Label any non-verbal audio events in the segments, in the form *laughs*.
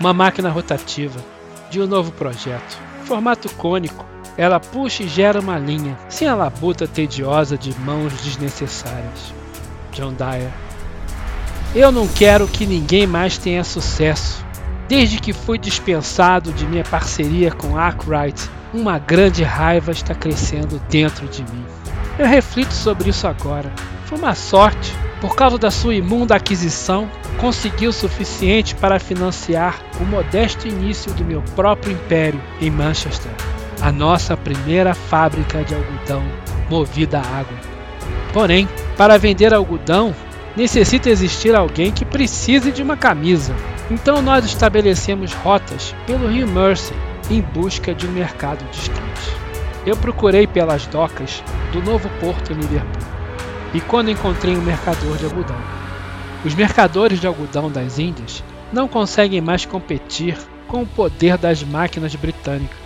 Uma máquina rotativa de um novo projeto. Formato cônico. Ela puxa e gera uma linha, sem a labuta tediosa de mãos desnecessárias. John Dyer. Eu não quero que ninguém mais tenha sucesso. Desde que fui dispensado de minha parceria com Arkwright, uma grande raiva está crescendo dentro de mim. Eu reflito sobre isso agora. Foi uma sorte. Por causa da sua imunda aquisição, conseguiu o suficiente para financiar o modesto início do meu próprio império em Manchester, a nossa primeira fábrica de algodão movida a água. Porém, para vender algodão, necessita existir alguém que precise de uma camisa. Então nós estabelecemos rotas pelo Rio Mersey em busca de um mercado distante. Eu procurei pelas docas do novo porto em Liverpool e quando encontrei um mercador de algodão. Os mercadores de algodão das Índias não conseguem mais competir com o poder das máquinas britânicas.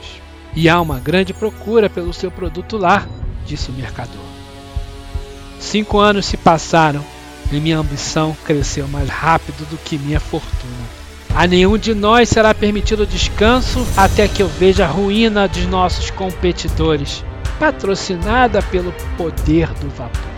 E há uma grande procura pelo seu produto lá, disse o mercador. Cinco anos se passaram e minha ambição cresceu mais rápido do que minha fortuna. A nenhum de nós será permitido descanso até que eu veja a ruína dos nossos competidores, patrocinada pelo poder do vapor.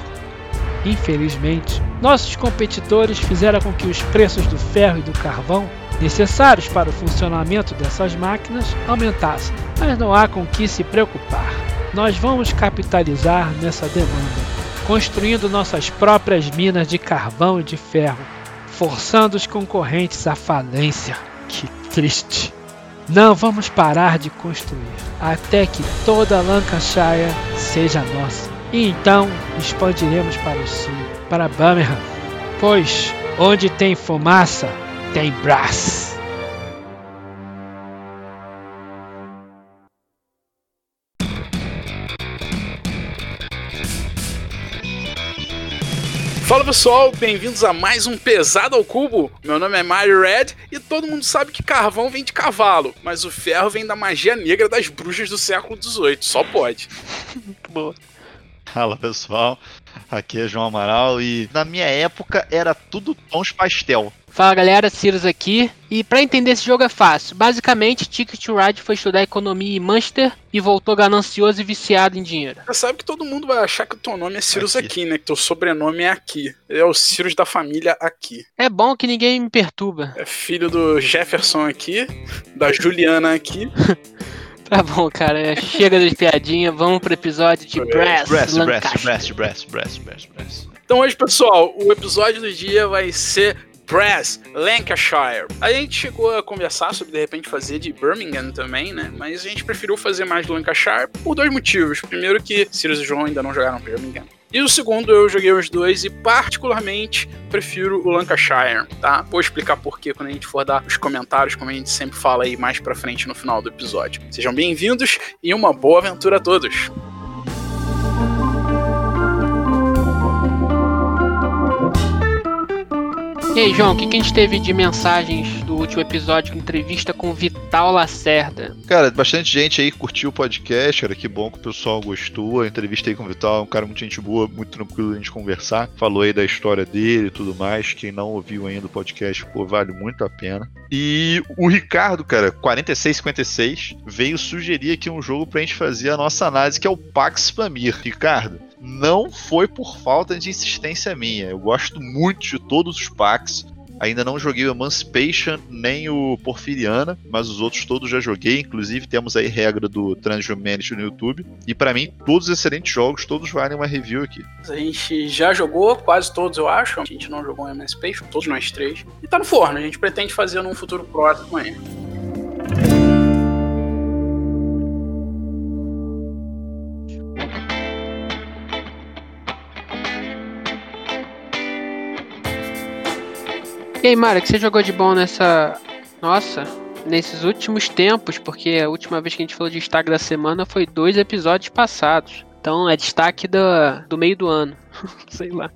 Infelizmente, nossos competidores fizeram com que os preços do ferro e do carvão necessários para o funcionamento dessas máquinas aumentassem, mas não há com que se preocupar. Nós vamos capitalizar nessa demanda, construindo nossas próprias minas de carvão e de ferro, forçando os concorrentes à falência. Que triste! Não vamos parar de construir até que toda Lancashire seja nossa. E então expandiremos para o sul, para Birmingham, pois onde tem fumaça, tem brass. Fala pessoal, bem-vindos a mais um Pesado ao Cubo. Meu nome é Mario Red e todo mundo sabe que carvão vem de cavalo, mas o ferro vem da magia negra das bruxas do século XVIII, só pode. *laughs* Boa. Fala pessoal, aqui é João Amaral e na minha época era tudo tons pastel. Fala galera, Cirus aqui. E para entender esse jogo é fácil. Basicamente, Ticket to Ride foi estudar economia em Manchester e voltou ganancioso e viciado em dinheiro. Você sabe que todo mundo vai achar que o teu nome é Cirus aqui, Aqui. né? Que teu sobrenome é aqui. É o Cirus da família aqui. É bom que ninguém me perturba. É filho do Jefferson aqui, da Juliana aqui. *laughs* Tá bom, cara. Chega das piadinhas, vamos pro episódio de Brass, Brass, brass, brass, brass, brass, brass. Então hoje, pessoal, o episódio do dia vai ser Brass, Lancashire. A gente chegou a conversar sobre de repente fazer de Birmingham também, né? Mas a gente preferiu fazer mais do Lancashire por dois motivos. Primeiro que Sirius e João ainda não jogaram Birmingham. E o segundo, eu joguei os dois e particularmente prefiro o Lancashire, tá? Vou explicar por quê quando a gente for dar os comentários, como a gente sempre fala aí mais pra frente no final do episódio. Sejam bem-vindos e uma boa aventura a todos. E aí, João, o que, que a gente teve de mensagens do último episódio entrevista com Vital Lacerda? Cara, bastante gente aí curtiu o podcast, cara, que bom que o pessoal gostou. Aí com o Vital, um cara muito gente boa, muito tranquilo a gente conversar. Falou aí da história dele e tudo mais. Quem não ouviu ainda o podcast, pô, vale muito a pena. E o Ricardo, cara, 4656, veio sugerir aqui um jogo pra gente fazer a nossa análise, que é o Pax Pamir. Ricardo, não foi por falta de insistência minha. Eu gosto muito de todos os packs. Ainda não joguei o Emancipation nem o Porfiriana, mas os outros todos já joguei. Inclusive temos aí regra do Transhumanity no YouTube. E pra mim, todos excelentes jogos, todos valem uma review aqui. A gente já jogou, quase todos eu acho. A gente não jogou em Emancipation, todos nós três. E tá no forno, a gente pretende fazer num futuro próximo aí. E aí, Mara, o que você jogou de bom nessa. Nossa, nesses últimos tempos? Porque a última vez que a gente falou de destaque da semana foi dois episódios passados. Então é destaque do, do meio do ano. *laughs* Sei lá.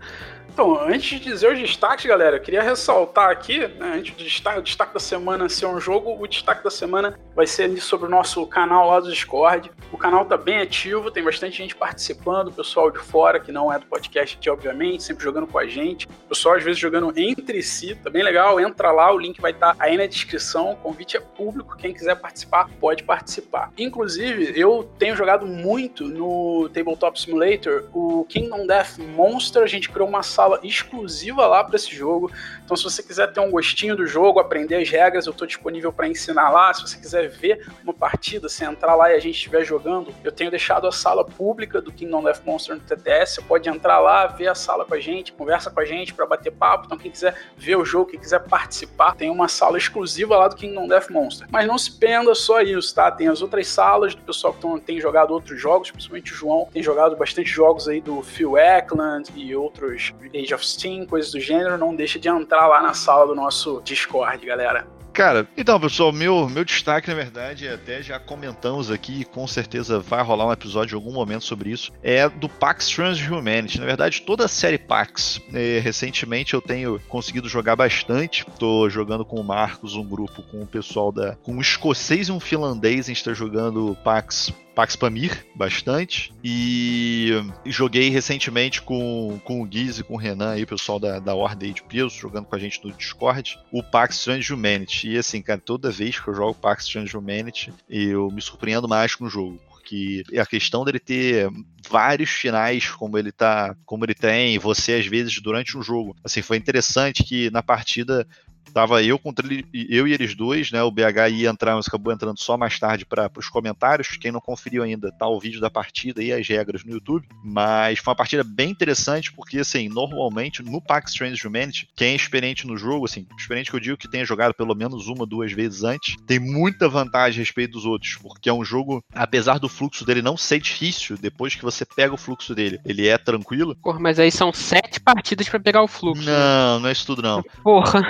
Então, antes de dizer os destaques, galera, eu queria ressaltar aqui, né, antes do destaque, o destaque da semana ser um jogo, o destaque da semana vai ser ali sobre o nosso canal lá do Discord. O canal tá bem ativo, tem bastante gente participando, pessoal de fora, que não é do podcast aqui, obviamente, sempre jogando com a gente. O pessoal às vezes jogando entre si, tá bem legal, entra lá, o link vai estar tá aí na descrição, o convite é público, quem quiser participar, pode participar. Inclusive, eu tenho jogado muito no Tabletop Simulator o Kingdom Death Monster, a gente criou uma sala exclusiva lá para esse jogo. Então, se você quiser ter um gostinho do jogo, aprender as regras, eu estou disponível para ensinar lá. Se você quiser ver uma partida, se entrar lá e a gente estiver jogando, eu tenho deixado a sala pública do Kingdom Death Monster no TTS. Você pode entrar lá, ver a sala com a gente, conversa com a gente para bater papo. Então, quem quiser ver o jogo, quem quiser participar, tem uma sala exclusiva lá do Kingdom Death Monster. Mas não se penda só isso, tá? Tem as outras salas do pessoal que tem jogado outros jogos, principalmente o João, tem jogado bastante jogos aí do Phil Eklund e outros Age of Steam, coisas do gênero. Não deixa de entrar lá na sala do nosso Discord, galera. Cara, então, pessoal, meu, meu destaque, na verdade, até já comentamos aqui, com certeza vai rolar um episódio em algum momento sobre isso, é do Pax Transhumanity. Na verdade, toda a série Pax. É, recentemente eu tenho conseguido jogar bastante. Tô jogando com o Marcos, um grupo com o pessoal da. com um escocês e um finlandês, a gente tá jogando Pax Pax Pamir bastante. E joguei recentemente com, com o Guiz e com o Renan aí, o pessoal da, da Ordem de Peso, jogando com a gente no Discord, o Pax Transhumanity. E assim, cara, toda vez que eu jogo Pax Transhumanity, eu me surpreendo mais com o jogo que a questão dele ter vários finais como ele tá, como ele tem, você às vezes durante um jogo. Assim, foi interessante que na partida Tava eu contra ele, eu e eles dois, né? O BH ia entrar, mas acabou entrando só mais tarde para os comentários. Quem não conferiu ainda, tá o vídeo da partida e as regras no YouTube. Mas foi uma partida bem interessante, porque assim, normalmente no Pax Strange Humanity, quem é experiente no jogo, assim, experiente que eu digo que tenha jogado pelo menos uma, duas vezes antes, tem muita vantagem a respeito dos outros, porque é um jogo, apesar do fluxo dele não ser difícil, depois que você pega o fluxo dele, ele é tranquilo. Porra, mas aí são sete partidas para pegar o fluxo. Não, não é isso tudo não. Porra.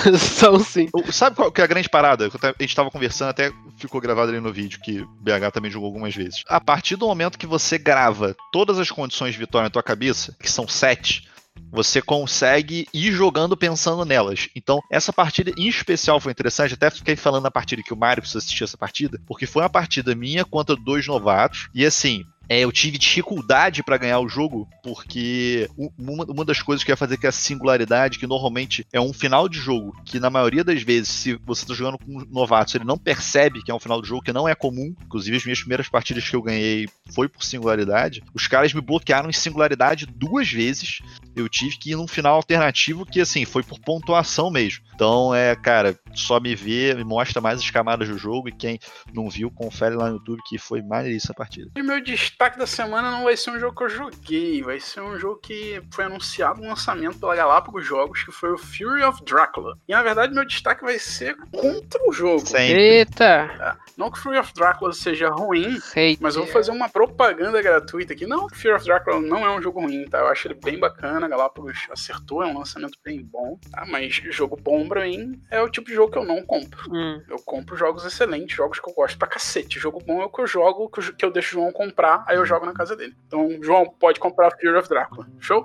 *laughs* São sim. Sabe qual que é a grande parada? A gente tava conversando, até ficou gravado ali no vídeo, que BH também jogou algumas vezes. A partir do momento que você grava todas as condições de vitória na tua cabeça, que são sete, você consegue ir jogando pensando nelas. Então, essa partida em especial foi interessante. Até fiquei falando na partida que o Mario precisa assistir essa partida, porque foi uma partida minha contra dois novatos. E assim, é, eu tive dificuldade para ganhar o jogo, porque uma, uma, das coisas que ia fazer que a singularidade, que normalmente é um final de jogo, que na maioria das vezes, se você está jogando com novatos, ele não percebe que é um final de jogo, que não é comum. Inclusive, as minhas primeiras partidas que eu ganhei foi por singularidade. Os caras me bloquearam em singularidade duas vezes. Eu tive que ir num final alternativo que, assim, foi por pontuação mesmo. Então, é, cara, só me vê, me mostra mais as camadas do jogo e quem não viu, confere lá no YouTube que foi maneiríssima a partida. E meu destaque da semana não vai ser um jogo que eu joguei, vai ser um jogo que foi anunciado no lançamento pela Galápagos Jogos, que foi o Fury of Dracula. E na verdade, meu destaque vai ser contra o jogo. Sempre. Eita! É, não que Fury of Dracula seja ruim, Eita. mas eu vou fazer uma propaganda gratuita aqui. Não que Fury of Dracula não é um jogo ruim, tá? Eu acho ele bem bacana, a Galápagos acertou, é um lançamento bem bom, tá? Mas jogo bom pra mim é o tipo de jogo que eu não compro. Hum. Eu compro jogos excelentes, jogos que eu gosto pra cacete. Jogo bom é o que eu jogo, que eu deixo o João comprar, aí eu jogo na casa dele. Então, João, pode comprar Fear of Drácula. Show?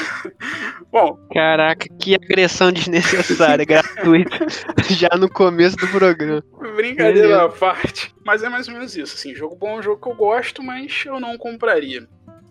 *laughs* bom. Caraca, que agressão desnecessária, *laughs* gratuita. Já no começo do programa. Brincadeira à parte. Mas é mais ou menos isso. Assim, jogo bom é um jogo que eu gosto, mas eu não compraria.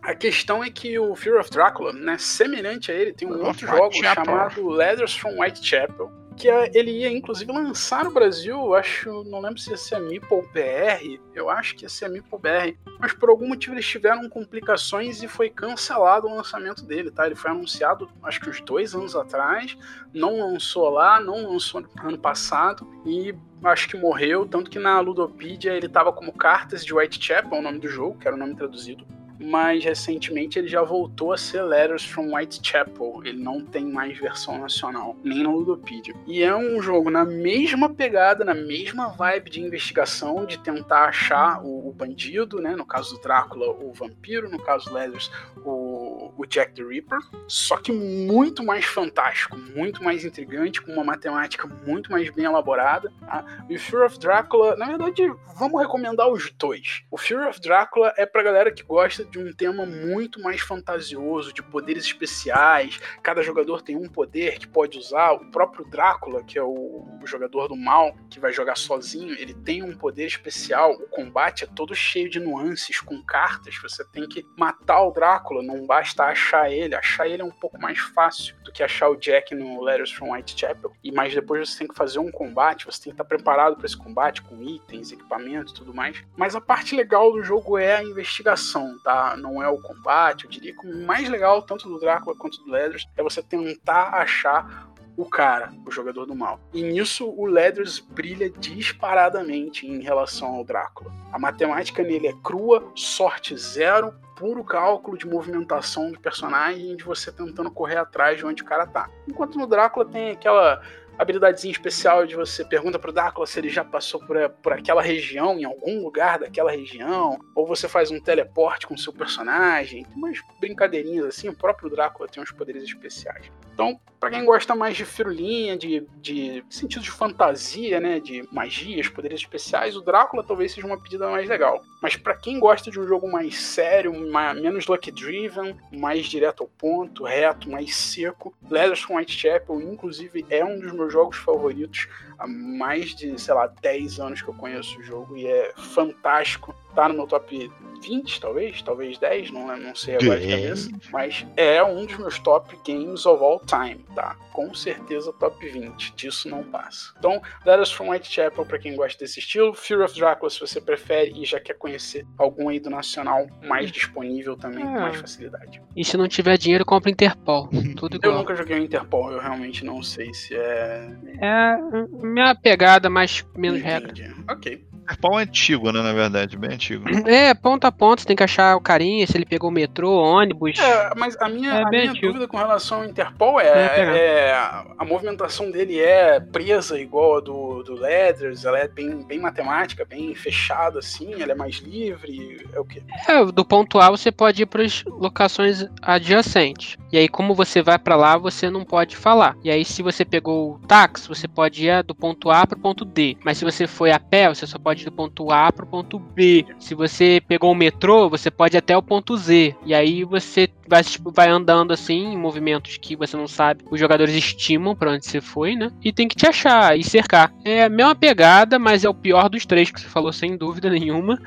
A questão é que o Fear of Drácula, né, semelhante a ele, tem um outro jogo chamado Letters from Whitechapel, que ele ia inclusive lançar no Brasil, acho, não lembro se ia ser a Meeple BR, eu acho que ia ser a Meeple BR, mas por algum motivo eles tiveram complicações e foi cancelado o lançamento dele, tá? Ele foi anunciado acho que uns dois anos atrás, não lançou lá, não lançou ano passado e acho que morreu, tanto que na Ludopedia ele tava como Cartas de Whitechapel, é o nome do jogo, que era o nome traduzido mas recentemente ele já voltou a ser Letters from Whitechapel. Ele não tem mais versão nacional, nem no Ludopedia. E é um jogo na mesma pegada, na mesma vibe de investigação, de tentar achar o, o bandido, né? No caso do Drácula, o vampiro, no caso do Letters, o o, Jack the Ripper, só que muito mais fantástico, muito mais intrigante, com uma matemática muito mais bem elaborada. Tá? E o Fear of Drácula, na verdade, vamos recomendar os dois. O Fear of Drácula é pra galera que gosta de um tema muito mais fantasioso, de poderes especiais. Cada jogador tem um poder que pode usar. O próprio Drácula, que é o, o jogador do mal, que vai jogar sozinho, ele tem um poder especial. O combate é todo cheio de nuances, com cartas. Você tem que matar o Drácula, não basta achar ele. Achar ele é um pouco mais fácil do que achar o Jack no Letters from Whitechapel. E mais depois você tem que fazer um combate, você tem que estar preparado para esse combate com itens, equipamentos e tudo mais. Mas a parte legal do jogo é a investigação, tá? Não é o combate. Eu diria que o mais legal, tanto do Drácula quanto do Letters, é você tentar achar o cara, o jogador do mal. E nisso o Leathers brilha disparadamente em relação ao Drácula. A matemática nele é crua, sorte zero, puro cálculo de movimentação do personagem de você tentando correr atrás de onde o cara tá. Enquanto no Drácula tem aquela habilidadezinha especial de você pergunta pro Drácula se ele já passou por, por aquela região, em algum lugar daquela região, ou você faz um teleporte com o seu personagem, tem umas brincadeirinhas assim, o próprio Drácula tem uns poderes especiais. Então, para quem gosta mais de firulinha, de, de sentido de fantasia, né, de magias, poderes especiais, o Drácula talvez seja uma pedida mais legal. Mas para quem gosta de um jogo mais sério, mais, menos luck driven, mais direto ao ponto, reto, mais seco, Letters from Whitechapel, inclusive, é um dos meus jogos favoritos há mais de, sei lá, 10 anos que eu conheço o jogo e é fantástico. Tá no meu top 20, talvez, talvez 10, não, não sei agora de cabeça, mas é um dos meus top games of all time, tá? Com certeza top 20, disso não passa. Então, Letters from Whitechapel para quem gosta desse estilo, Fear of Dracula se você prefere e já quer conhecer algum aí do nacional mais disponível também, com mais facilidade. E se não tiver dinheiro, compra Interpol. *laughs* Tudo igual. Eu nunca joguei o Interpol, eu realmente não sei se é. É minha pegada, mais menos regra. Entendi. Ok. Interpol é antigo, né, na verdade, bem antigo. É, ponto a ponto, você tem que achar o carinha, se ele pegou o metrô, ônibus. É, mas a minha, É a minha antigo. dúvida com relação ao Interpol é, É, é a movimentação dele é presa igual a do, do Leathers, ela é bem, bem matemática, bem fechada assim, ela é mais livre, é o quê? É, do ponto A você pode ir para as locações adjacentes. E aí, como você vai para lá, você não pode falar. E aí, se você pegou o táxi, você pode ir do ponto A para o ponto D. Mas se você foi a pé, você só pode do ponto A para o ponto B. Se você pegou o metrô, você pode até o ponto Z. E aí você vai, tipo, vai andando assim, em movimentos que você não sabe. Os jogadores estimam para onde você foi, né? E tem que te achar e cercar. É a mesma pegada, mas é o pior dos três que você falou, sem dúvida nenhuma.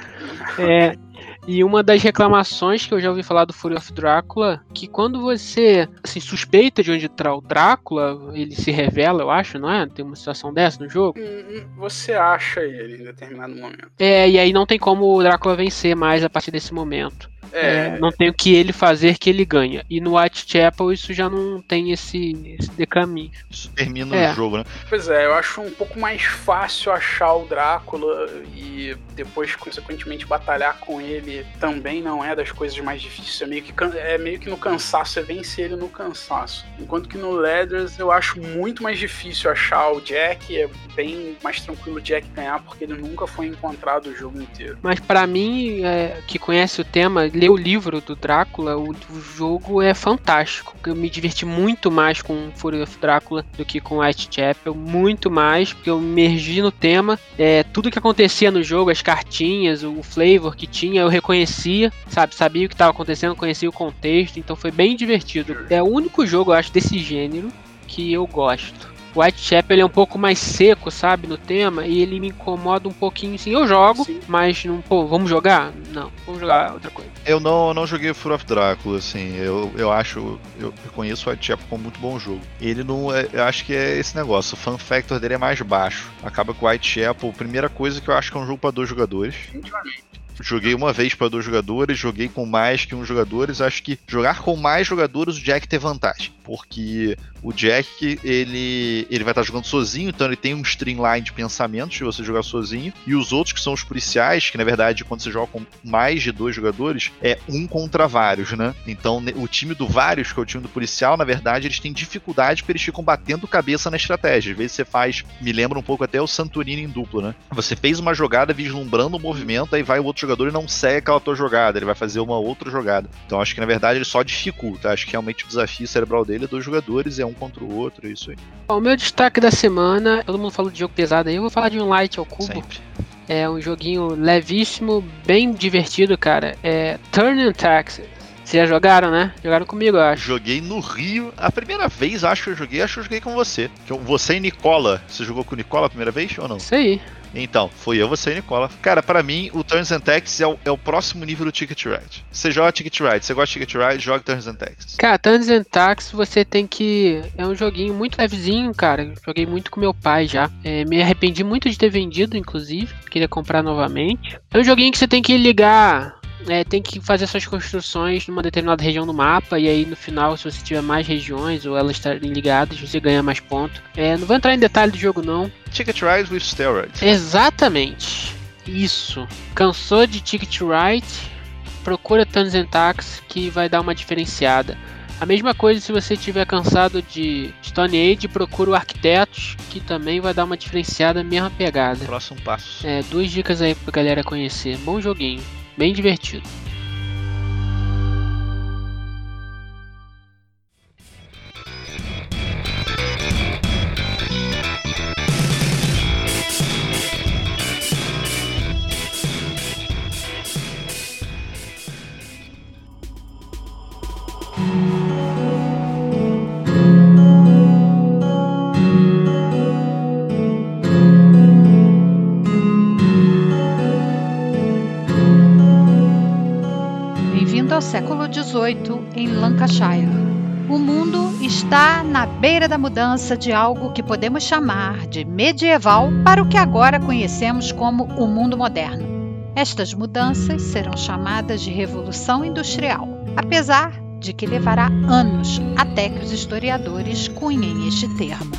É, e uma das reclamações que eu já ouvi falar do Fury of Drácula, que quando você assim, suspeita de onde está o Drácula, ele se revela, eu acho, não é? Tem uma situação dessa no jogo. Hum, hum, Você acha ele em determinado momento. É, e aí não tem como o Drácula vencer mais a partir desse momento. É, É, não tem o que ele fazer que ele ganha. E no Whitechapel isso já não tem esse, esse decaminho. Isso termina É. o jogo, né? Pois é, eu acho um pouco mais fácil achar o Drácula e depois, consequentemente, batalhar com ele também não é das coisas mais difíceis. É meio que, é meio que no cansaço, é vencer ele no cansaço. Enquanto que no Leathers eu acho muito mais difícil achar o Jack, é bem mais tranquilo o Jack ganhar porque ele nunca foi encontrado o jogo inteiro. Mas pra mim, é, que conhece o tema, ler o livro do Drácula, o, o jogo é fantástico. Eu me diverti muito mais com Fury of Drácula do que com Whitechapel, muito mais, porque eu me imergi no tema. É, tudo que acontecia no jogo, as cartinhas, o flavor que tinha, eu reconhecia, sabe? Sabia o que estava acontecendo, conhecia o contexto, então foi bem divertido. É o único jogo, eu acho, desse gênero que eu gosto. O Whitechapel ele é um pouco mais seco, sabe, no tema, e ele me incomoda um pouquinho, assim, eu jogo, Sim. mas não, pô, vamos jogar? Não, vamos jogar outra coisa. Eu não, eu não joguei Fury of Drácula, assim, eu, eu acho, eu reconheço o Whitechapel como muito bom jogo. Ele não, é, eu acho que é esse negócio, o fan factor dele é mais baixo. Acaba com o Whitechapel, primeira coisa que eu acho que é um jogo para dois jogadores. Joguei uma vez para dois jogadores, joguei com mais que um jogadores. Acho que jogar com mais jogadores o Jack tem vantagem, porque o Jack ele, ele vai estar jogando sozinho, então ele tem um streamline de pensamentos se você jogar sozinho. E os outros que são os policiais, que na verdade quando você joga com mais de dois jogadores é um contra vários, né? Então o time do vários, que é o time do policial, na verdade eles têm dificuldade porque eles ficam batendo cabeça na estratégia. Às vezes você faz, me lembra um pouco até o Santorini em duplo, né? Você fez uma jogada vislumbrando o movimento, aí vai o outro jogadores não segue aquela tua jogada, ele vai fazer uma outra jogada. Então acho que na verdade ele só dificulta. Acho que realmente o desafio cerebral dele é dois jogadores, é um contra o outro, é isso aí. O meu destaque da semana, todo mundo falou de jogo pesado aí, eu vou falar de um light ao cubo. Sempre. É um joguinho levíssimo, bem divertido, cara. É Turn and Taxes. Vocês já jogaram, né? Jogaram comigo, eu acho. Joguei no Rio. A primeira vez, acho que eu joguei, acho que eu joguei com você. Você e Nicola. Você jogou com o Nicola a primeira vez ou não? Isso aí. Então, foi eu, você e Nicola. Cara, pra mim, o Turns and Taxes é o, é o próximo nível do Ticket Ride. Você joga Ticket Ride, você gosta de Ticket Ride, joga Turns and Taxes. Cara, Turns and Taxes você tem que. É um joguinho muito levezinho, cara. Joguei muito com meu pai já. É, me arrependi muito de ter vendido, inclusive. Queria comprar novamente. É um joguinho que você tem que ligar. É, tem que fazer suas construções numa determinada região do mapa. E aí no final, se você tiver mais regiões ou elas estarem ligadas, você ganha mais pontos. É, não vou entrar em detalhe do jogo, não. Ticket Ride with Steroids. Exatamente. Isso. Cansou de Ticket Right? Procura Turns and Tax que vai dar uma diferenciada. A mesma coisa se você tiver cansado de Stone Age, procura o Arquitetos, que também vai dar uma diferenciada, mesma pegada. Próximo passo. É, duas dicas aí pra galera conhecer. Bom joguinho, bem divertido. 18, em Lancashire. O mundo está na beira da mudança de algo que podemos chamar de medieval para o que agora conhecemos como o mundo moderno. Estas mudanças serão chamadas de Revolução Industrial, apesar de que levará anos até que os historiadores cunhem este termo.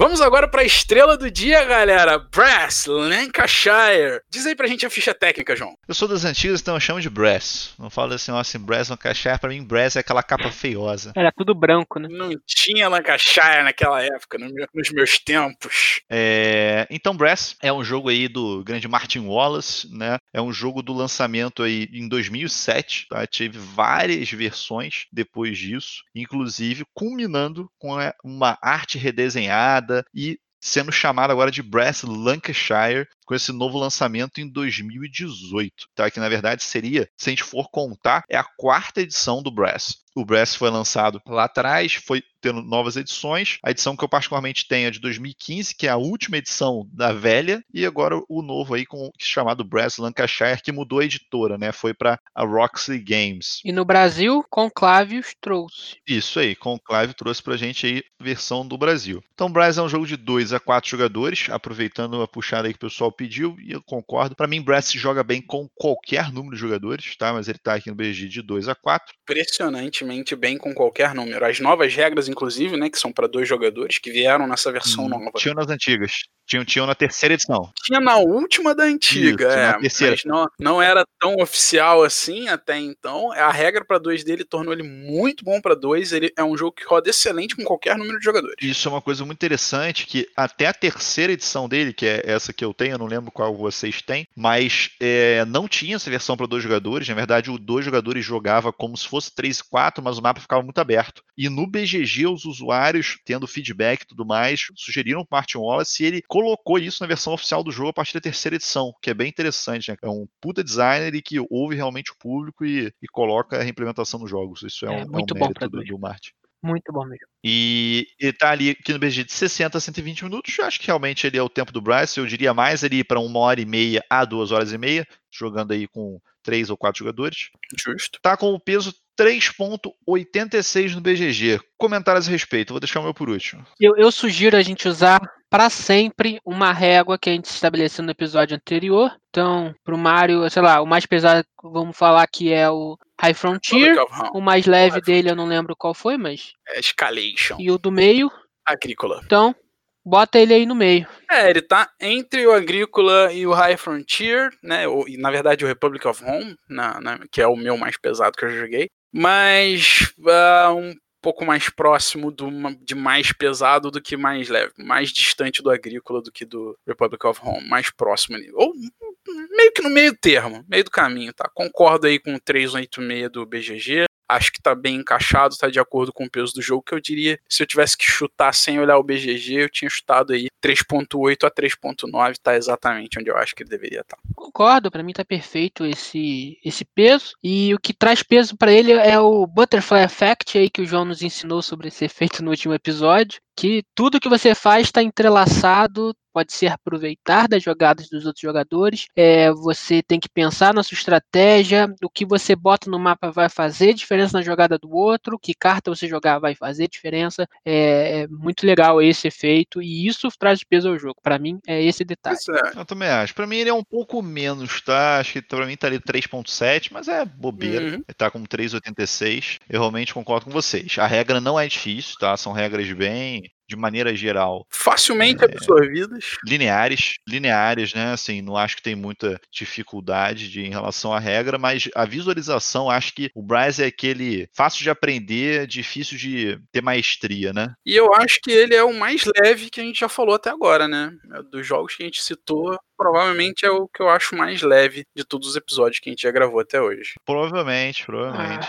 Va Vamos agora pra estrela do dia, galera. Brass, Lancashire. Diz aí pra gente a ficha técnica, João. Eu sou das antigas, então eu chamo de Brass. Não falo assim, ó, assim, Brass cachar. Pra mim, Brass é aquela capa feiosa. Era tudo branco, né? Não tinha Lancashire naquela época, no meu- nos meus tempos. É, Então, Brass é um jogo aí do grande Martin Wallace, né? É um jogo do lançamento aí em 2007, tá? Tive várias versões depois disso, inclusive culminando com é, uma arte redesenhada e sendo chamado agora de Brass Lancashire com esse novo lançamento em 2018, tá? Que na verdade seria, se a gente for contar, é a quarta edição do Brass. O Brass foi lançado lá atrás, foi tendo novas edições. A edição que eu particularmente tenho é de 2015, que é a última edição da velha, e agora o novo aí com chamado Brass Lancashire, que mudou a editora, né? Foi para a Roxley Games. E no Brasil, Conclave os trouxe. Isso aí, Conclave trouxe pra gente aí a versão do Brasil. Então, Brass é um jogo de 2 a 4 jogadores, aproveitando a puxada aí que o pessoal pediu, e eu concordo. Pra mim, Brass se joga bem com qualquer número de jogadores, tá? Mas ele tá aqui no BG de 2 a 4. Impressionantemente bem com qualquer número. As novas regras, inclusive, né, que são pra dois jogadores, que vieram nessa versão nova. Tinham nas antigas. Tinham, tinham na terceira edição. Tinha na última da antiga, Isso, é, na terceira. mas não, não era tão oficial assim até então. A regra pra dois dele tornou ele muito bom pra dois. Ele é um jogo que roda excelente com qualquer número de jogadores. Isso é uma coisa muito interessante, que até a terceira edição dele, que é essa que eu tenho, eu não lembro qual vocês têm, mas é, não tinha essa versão para dois jogadores. Na verdade, o dois jogadores jogava como se fosse 3 e 4, mas o mapa ficava muito aberto. E no BGG, os usuários, tendo feedback e tudo mais, sugeriram para Martin Wallace e ele colocou isso na versão oficial do jogo a partir da terceira edição, que é bem interessante, né? É um puta designer e que ouve realmente o público e, e coloca a reimplementação nos jogos. Isso é, É, um, é um muito bom mérito do, do Martin. Muito bom mesmo. E ele tá ali aqui no BG de 60 a 120 minutos. Eu acho que realmente ele é o tempo do Bryce. Eu diria mais ali para uma hora e meia a duas horas e meia, jogando aí com três ou quatro jogadores. Justo. Tá com o peso 3.86 no BGG. Comentários a respeito. Vou deixar o meu por último. Eu, eu sugiro a gente usar para sempre uma régua que a gente estabeleceu no episódio anterior. Então, pro Mario, sei lá, o mais pesado, vamos falar que é o High Frontier. O mais leve dele eu não lembro qual foi, mas. É Escalation. E o do meio. Agrícola. Então, bota ele aí no meio. É, ele tá entre o Agrícola e o High Frontier, né? O, e, na verdade, o Republic of Home, na, na, que é o meu mais pesado que eu joguei. Mas uh, um pouco mais próximo do, de mais pesado do que mais leve. Mais distante do Agrícola do que do Republic of Home. Mais próximo ali. Ou meio que no meio termo, meio do caminho, tá? Concordo aí com o 386 do BGG acho que tá bem encaixado, tá de acordo com o peso do jogo, que eu diria, se eu tivesse que chutar sem olhar o BGG, eu tinha chutado aí 3.8 a 3.9, tá exatamente onde eu acho que ele deveria estar. Tá. Concordo, para mim tá perfeito esse esse peso, e o que traz peso para ele é o Butterfly Effect aí que o João nos ensinou sobre esse efeito no último episódio, que tudo que você faz está entrelaçado, pode ser aproveitar das jogadas dos outros jogadores. É, você tem que pensar na sua estratégia, o que você bota no mapa vai fazer diferença na jogada do outro, que carta você jogar vai fazer diferença. É, é muito legal esse efeito e isso traz peso ao jogo. Para mim é esse detalhe. É. Eu também acho. Para mim ele é um pouco menos, tá? Acho que para mim tá ali 3.7, mas é bobeira. Uhum. Ele tá com 3.86. Eu realmente concordo com vocês. A regra não é difícil, tá? São regras bem de maneira geral. Facilmente é, absorvidas. Lineares, lineares, né? Assim, não acho que tem muita dificuldade de, em relação à regra, mas a visualização, acho que o Bryce é aquele fácil de aprender, difícil de ter maestria, né? E eu acho que ele é o mais leve que a gente já falou até agora, né? Dos jogos que a gente citou, provavelmente é o que eu acho mais leve de todos os episódios que a gente já gravou até hoje. Provavelmente, provavelmente.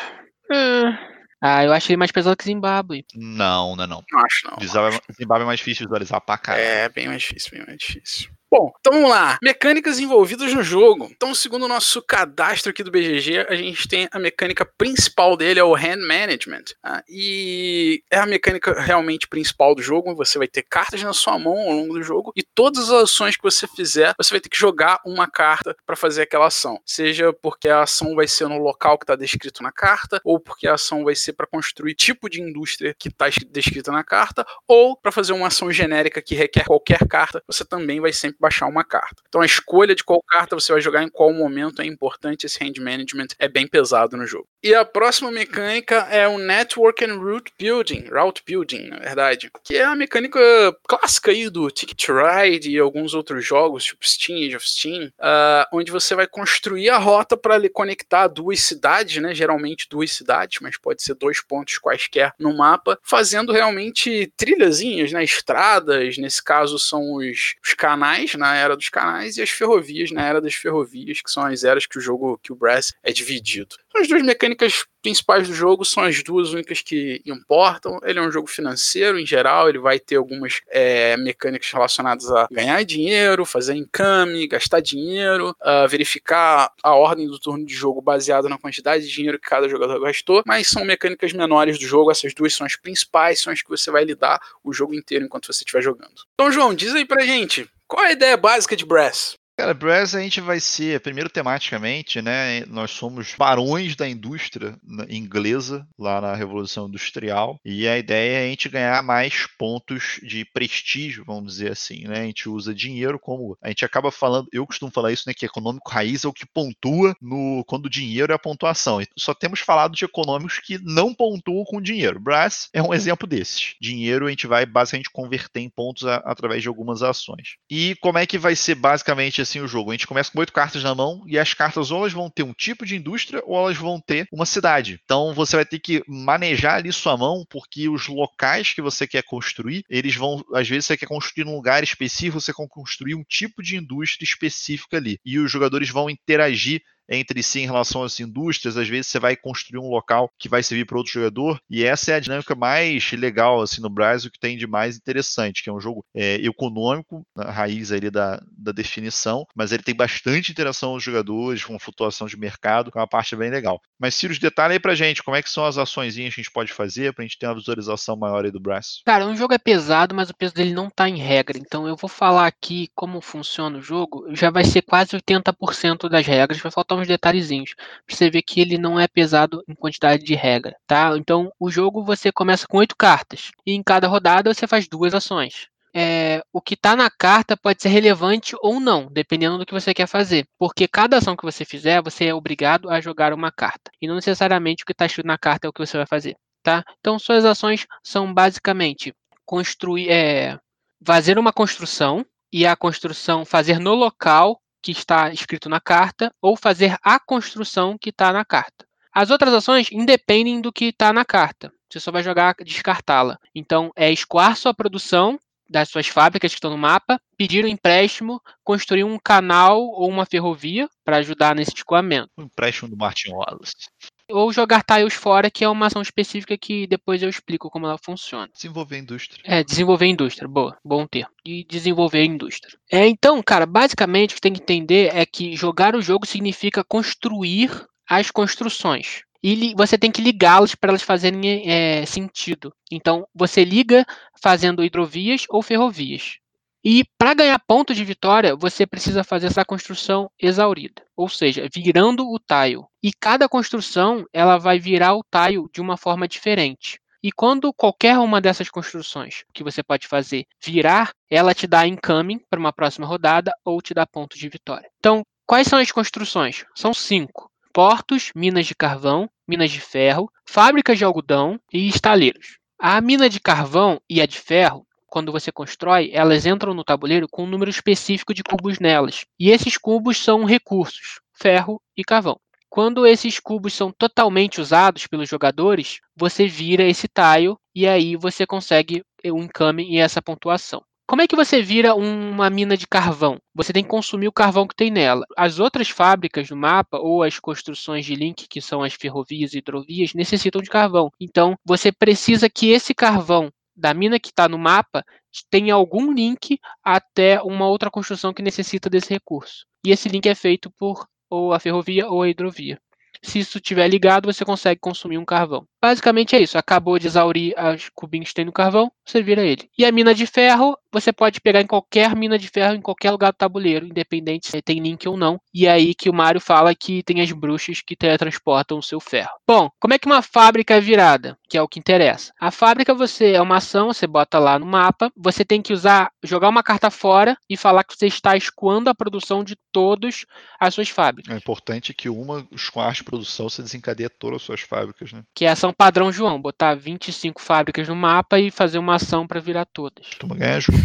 Ah, é. Ah, eu achei mais pesado que Zimbábue. Não, não, é não. Não acho não. Zimbábue, Zimbábue é mais difícil de visualizar pra caralho. É, bem mais difícil, bem mais difícil. Bom, então vamos lá. Mecânicas envolvidas no jogo. Então, segundo o nosso cadastro aqui do BGG, a gente tem a mecânica principal dele, é o Hand Management. Tá? e é a mecânica realmente principal do jogo. Você vai ter cartas na sua mão ao longo do jogo e todas as ações que você fizer, você vai ter que jogar uma carta para fazer aquela ação. Seja porque a ação vai ser no local que está descrito na carta, ou porque a ação vai ser para construir tipo de indústria que está descrita na carta, ou para fazer uma ação genérica que requer qualquer carta, você também vai sempre baixar uma carta. Então a escolha de qual carta você vai jogar em qual momento é importante, esse hand management é bem pesado no jogo. E a próxima mecânica é o Network and Route Building, Route Building, na verdade, que é a mecânica clássica aí do Ticket Ride e alguns outros jogos, tipo Steam, Age of Steam, uh, onde você vai construir a rota para conectar duas cidades, né? Geralmente duas cidades, mas pode ser dois pontos quaisquer no mapa, fazendo realmente trilhazinhas, né? Estradas, nesse caso são os, os canais na era dos canais e as ferrovias na era das ferrovias, que são as eras que o jogo, que o Brass é dividido. As duas mecânicas principais do jogo são as duas únicas que importam. Ele é um jogo financeiro em geral, ele vai ter algumas é, mecânicas relacionadas a ganhar dinheiro, fazer income, gastar dinheiro, uh, verificar a ordem do turno de jogo baseado na quantidade de dinheiro que cada jogador gastou, mas são mecânicas menores do jogo, essas duas são as principais, são as que você vai lidar o jogo inteiro enquanto você estiver jogando. Então, João, diz aí pra gente, qual é a ideia básica de Brass? Cara, Brass a gente vai ser, primeiro tematicamente, né? Nós somos barões da indústria inglesa lá na Revolução Industrial e a ideia é a gente ganhar mais pontos de prestígio, vamos dizer assim, né? A gente usa dinheiro como a gente acaba falando, eu costumo falar isso, né? Que econômico raiz é o que pontua no quando o dinheiro é a pontuação. Só temos falado de econômicos que não pontuam com dinheiro. Brass é um exemplo desses. Dinheiro a gente vai basicamente converter em pontos a, através de algumas ações. E como é que vai ser basicamente assim o jogo. A gente começa com oito cartas na mão e as cartas ou elas vão ter um tipo de indústria ou elas vão ter uma cidade. Então você vai ter que manejar ali sua mão, porque os locais que você quer construir, eles vão. Às vezes você quer construir num lugar específico, você quer construir um tipo de indústria específica ali. E os jogadores vão interagir entre si em relação às indústrias, às vezes você vai construir um local que vai servir para outro jogador, e essa é a dinâmica mais legal assim no Brasil, que tem de mais interessante, que é um jogo é, econômico, na raiz ali da, da definição, mas ele tem bastante interação os jogadores, com flutuação de mercado, que é uma parte bem legal. Mas Ciro, detalhe aí pra gente, como é que são as ações que a gente pode fazer pra gente ter uma visualização maior aí do Brass? Cara, um jogo é pesado, mas o peso dele não tá em regra, então eu vou falar aqui como funciona o jogo, já vai ser quase 80% das regras, vai faltar uns detalhezinhos. Pra você ver que ele não é pesado em quantidade de regra, tá? Então, o jogo você começa com oito cartas. E em cada rodada você faz duas ações. É, o que está na carta pode ser relevante ou não, dependendo do que você quer fazer. Porque cada ação que você fizer, você é obrigado a jogar uma carta. E não necessariamente o que está escrito na carta é o que você vai fazer. Tá? Então, suas ações são basicamente construir, é, fazer uma construção e a construção fazer no local que está escrito na carta ou fazer a construção que está na carta. As outras ações independem do que está na carta. Você só vai jogar descartá-la. Então, é escoar sua produção das suas fábricas que estão no mapa, pedir um empréstimo, construir um canal ou uma ferrovia para ajudar nesse escoamento. O empréstimo do Martin Wallace. Ou jogar tiles fora, que é uma ação específica que depois eu explico como ela funciona. Desenvolver indústria. É, desenvolver indústria, boa, bom termo. E desenvolver indústria. É, então, cara, basicamente o que tem que entender é que jogar o jogo significa construir as construções e você tem que ligá-las para elas fazerem é, sentido. Então, você liga fazendo hidrovias ou ferrovias. E para ganhar pontos de vitória, você precisa fazer essa construção exaurida, ou seja, virando o tile. E cada construção ela vai virar o tile de uma forma diferente. E quando qualquer uma dessas construções que você pode fazer virar, ela te dá incoming para uma próxima rodada ou te dá pontos de vitória. Então, quais são as construções? São cinco portos, minas de carvão, minas de ferro, fábricas de algodão e estaleiros. A mina de carvão e a de ferro, quando você constrói, elas entram no tabuleiro com um número específico de cubos nelas. E esses cubos são recursos, ferro e carvão. Quando esses cubos são totalmente usados pelos jogadores, você vira esse tile e aí você consegue o income e essa pontuação. Como é que você vira uma mina de carvão? Você tem que consumir o carvão que tem nela. As outras fábricas do mapa ou as construções de link, que são as ferrovias e hidrovias, necessitam de carvão. Então, você precisa que esse carvão da mina que está no mapa tenha algum link até uma outra construção que necessita desse recurso. E esse link é feito por ou a ferrovia ou a hidrovia. Se isso estiver ligado, você consegue consumir um carvão. Basicamente é isso. Acabou de exaurir os cubinhos que tem no carvão, você vira ele. E a mina de ferro, você pode pegar em qualquer mina de ferro, em qualquer lugar do tabuleiro, independente se tem link ou não. E é aí que o Mario fala que tem as bruxas que teletransportam o seu ferro. Bom, como é que uma fábrica é virada? Que é o que interessa. A fábrica você é uma ação, você bota lá no mapa, você tem que usar, jogar uma carta fora e falar que você está escoando a produção de todas as suas fábricas. É importante que uma escoar de produção você desencadeia todas as suas fábricas, né? Que é a ação padrão João, botar 25 fábricas no mapa e fazer uma ação para virar todas. Toma *laughs* ganha jogo.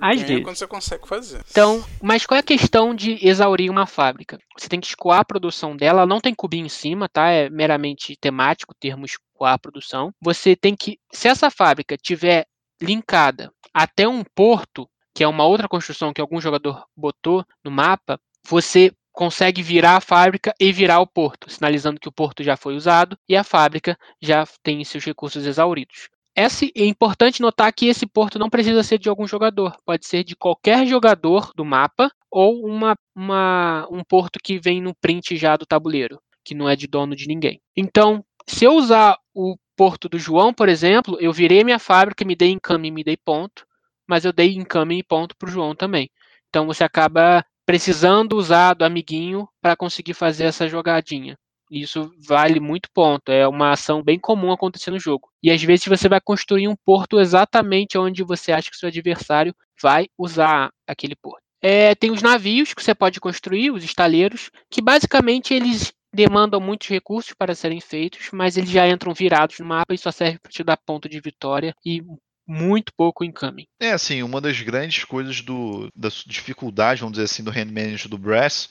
Às vezes. quando você consegue fazer. Então, mas qual é a questão de exaurir uma fábrica? Você tem que escoar a produção dela, ela não tem cubinho em cima, tá? É meramente temático o termo escoar a produção. Você tem que, se essa fábrica tiver linkada até um porto, que é uma outra construção que algum jogador botou no mapa, você consegue virar a fábrica e virar o porto, sinalizando que o porto já foi usado e a fábrica já tem seus recursos exauridos. Esse, é importante notar que esse porto não precisa ser de algum jogador, pode ser de qualquer jogador do mapa ou uma, uma, um porto que vem no print já do tabuleiro, que não é de dono de ninguém. Então, se eu usar o porto do João, por exemplo, eu virei minha fábrica, me dei encame e me dei ponto, mas eu dei encame e ponto para o João também. Então você acaba precisando usar do amiguinho para conseguir fazer essa jogadinha. Isso vale muito ponto. É uma ação bem comum acontecer no jogo. E às vezes você vai construir um porto exatamente onde você acha que seu adversário vai usar aquele porto. É, tem os navios que você pode construir, os estaleiros, que basicamente eles demandam muitos recursos para serem feitos, mas eles já entram virados no mapa e só serve para te dar ponto de vitória e muito pouco incoming. É, assim, uma das grandes coisas do, da dificuldade, vamos dizer assim, do hand manager do Brass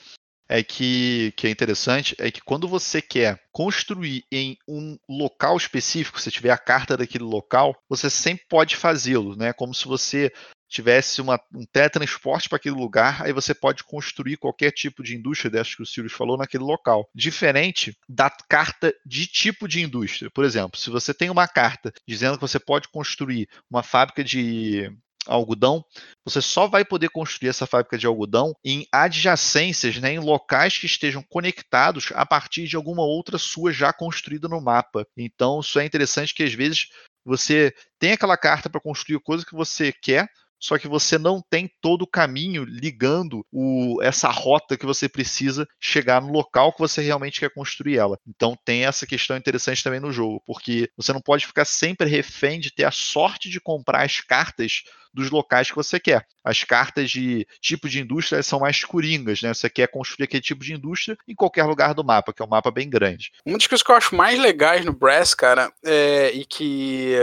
é que, que é interessante é que quando você quer construir em um local específico, se tiver a carta daquele local, você sempre pode fazê-lo, né? Como se você tivesse uma, um teletransporte para aquele lugar, aí você pode construir qualquer tipo de indústria dessas que o Sirius falou naquele local. Diferente da carta de tipo de indústria. Por exemplo, se você tem uma carta dizendo que você pode construir uma fábrica de algodão, você só vai poder construir essa fábrica de algodão em adjacências, né, em locais que estejam conectados a partir de alguma outra sua já construída no mapa. Então, isso é interessante que às vezes você tem aquela carta para construir coisa que você quer, só que você não tem todo o caminho ligando o, essa rota que você precisa chegar no local que você realmente quer construir ela. Então tem essa questão interessante também no jogo, porque você não pode ficar sempre refém de ter a sorte de comprar as cartas dos locais que você quer. As cartas de tipo de indústria são mais coringas, né? Você quer construir aquele tipo de indústria em qualquer lugar do mapa, que é um mapa bem grande. Uma das coisas que eu acho mais legais no Brass, cara, é, e que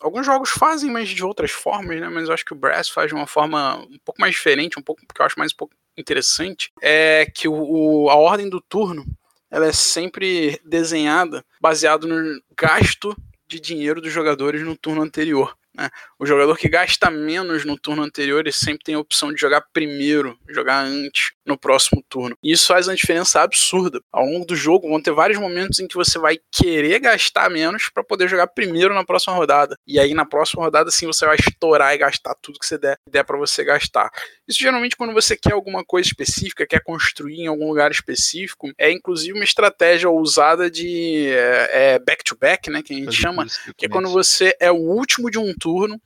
Alguns jogos fazem, mas de outras formas, né? Mas eu acho que o Brass faz de uma forma um pouco mais diferente, um pouco que eu acho mais um pouco interessante, é que o, o, a ordem do turno ela é sempre desenhada baseado no gasto de dinheiro dos jogadores no turno anterior. Né? O jogador que gasta menos no turno anterior, ele sempre tem a opção de jogar primeiro, jogar antes, no próximo turno. E isso faz uma diferença absurda. Ao longo do jogo, vão ter vários momentos em que você vai querer gastar menos para poder jogar primeiro na próxima rodada. E aí, na próxima rodada, sim, você vai estourar e gastar tudo que você der, der para você gastar. Isso geralmente quando você quer alguma coisa específica, quer construir em algum lugar específico, é inclusive uma estratégia usada de é, back-to-back, é, -back, né? Que a gente chama, que é quando você é o último de um turno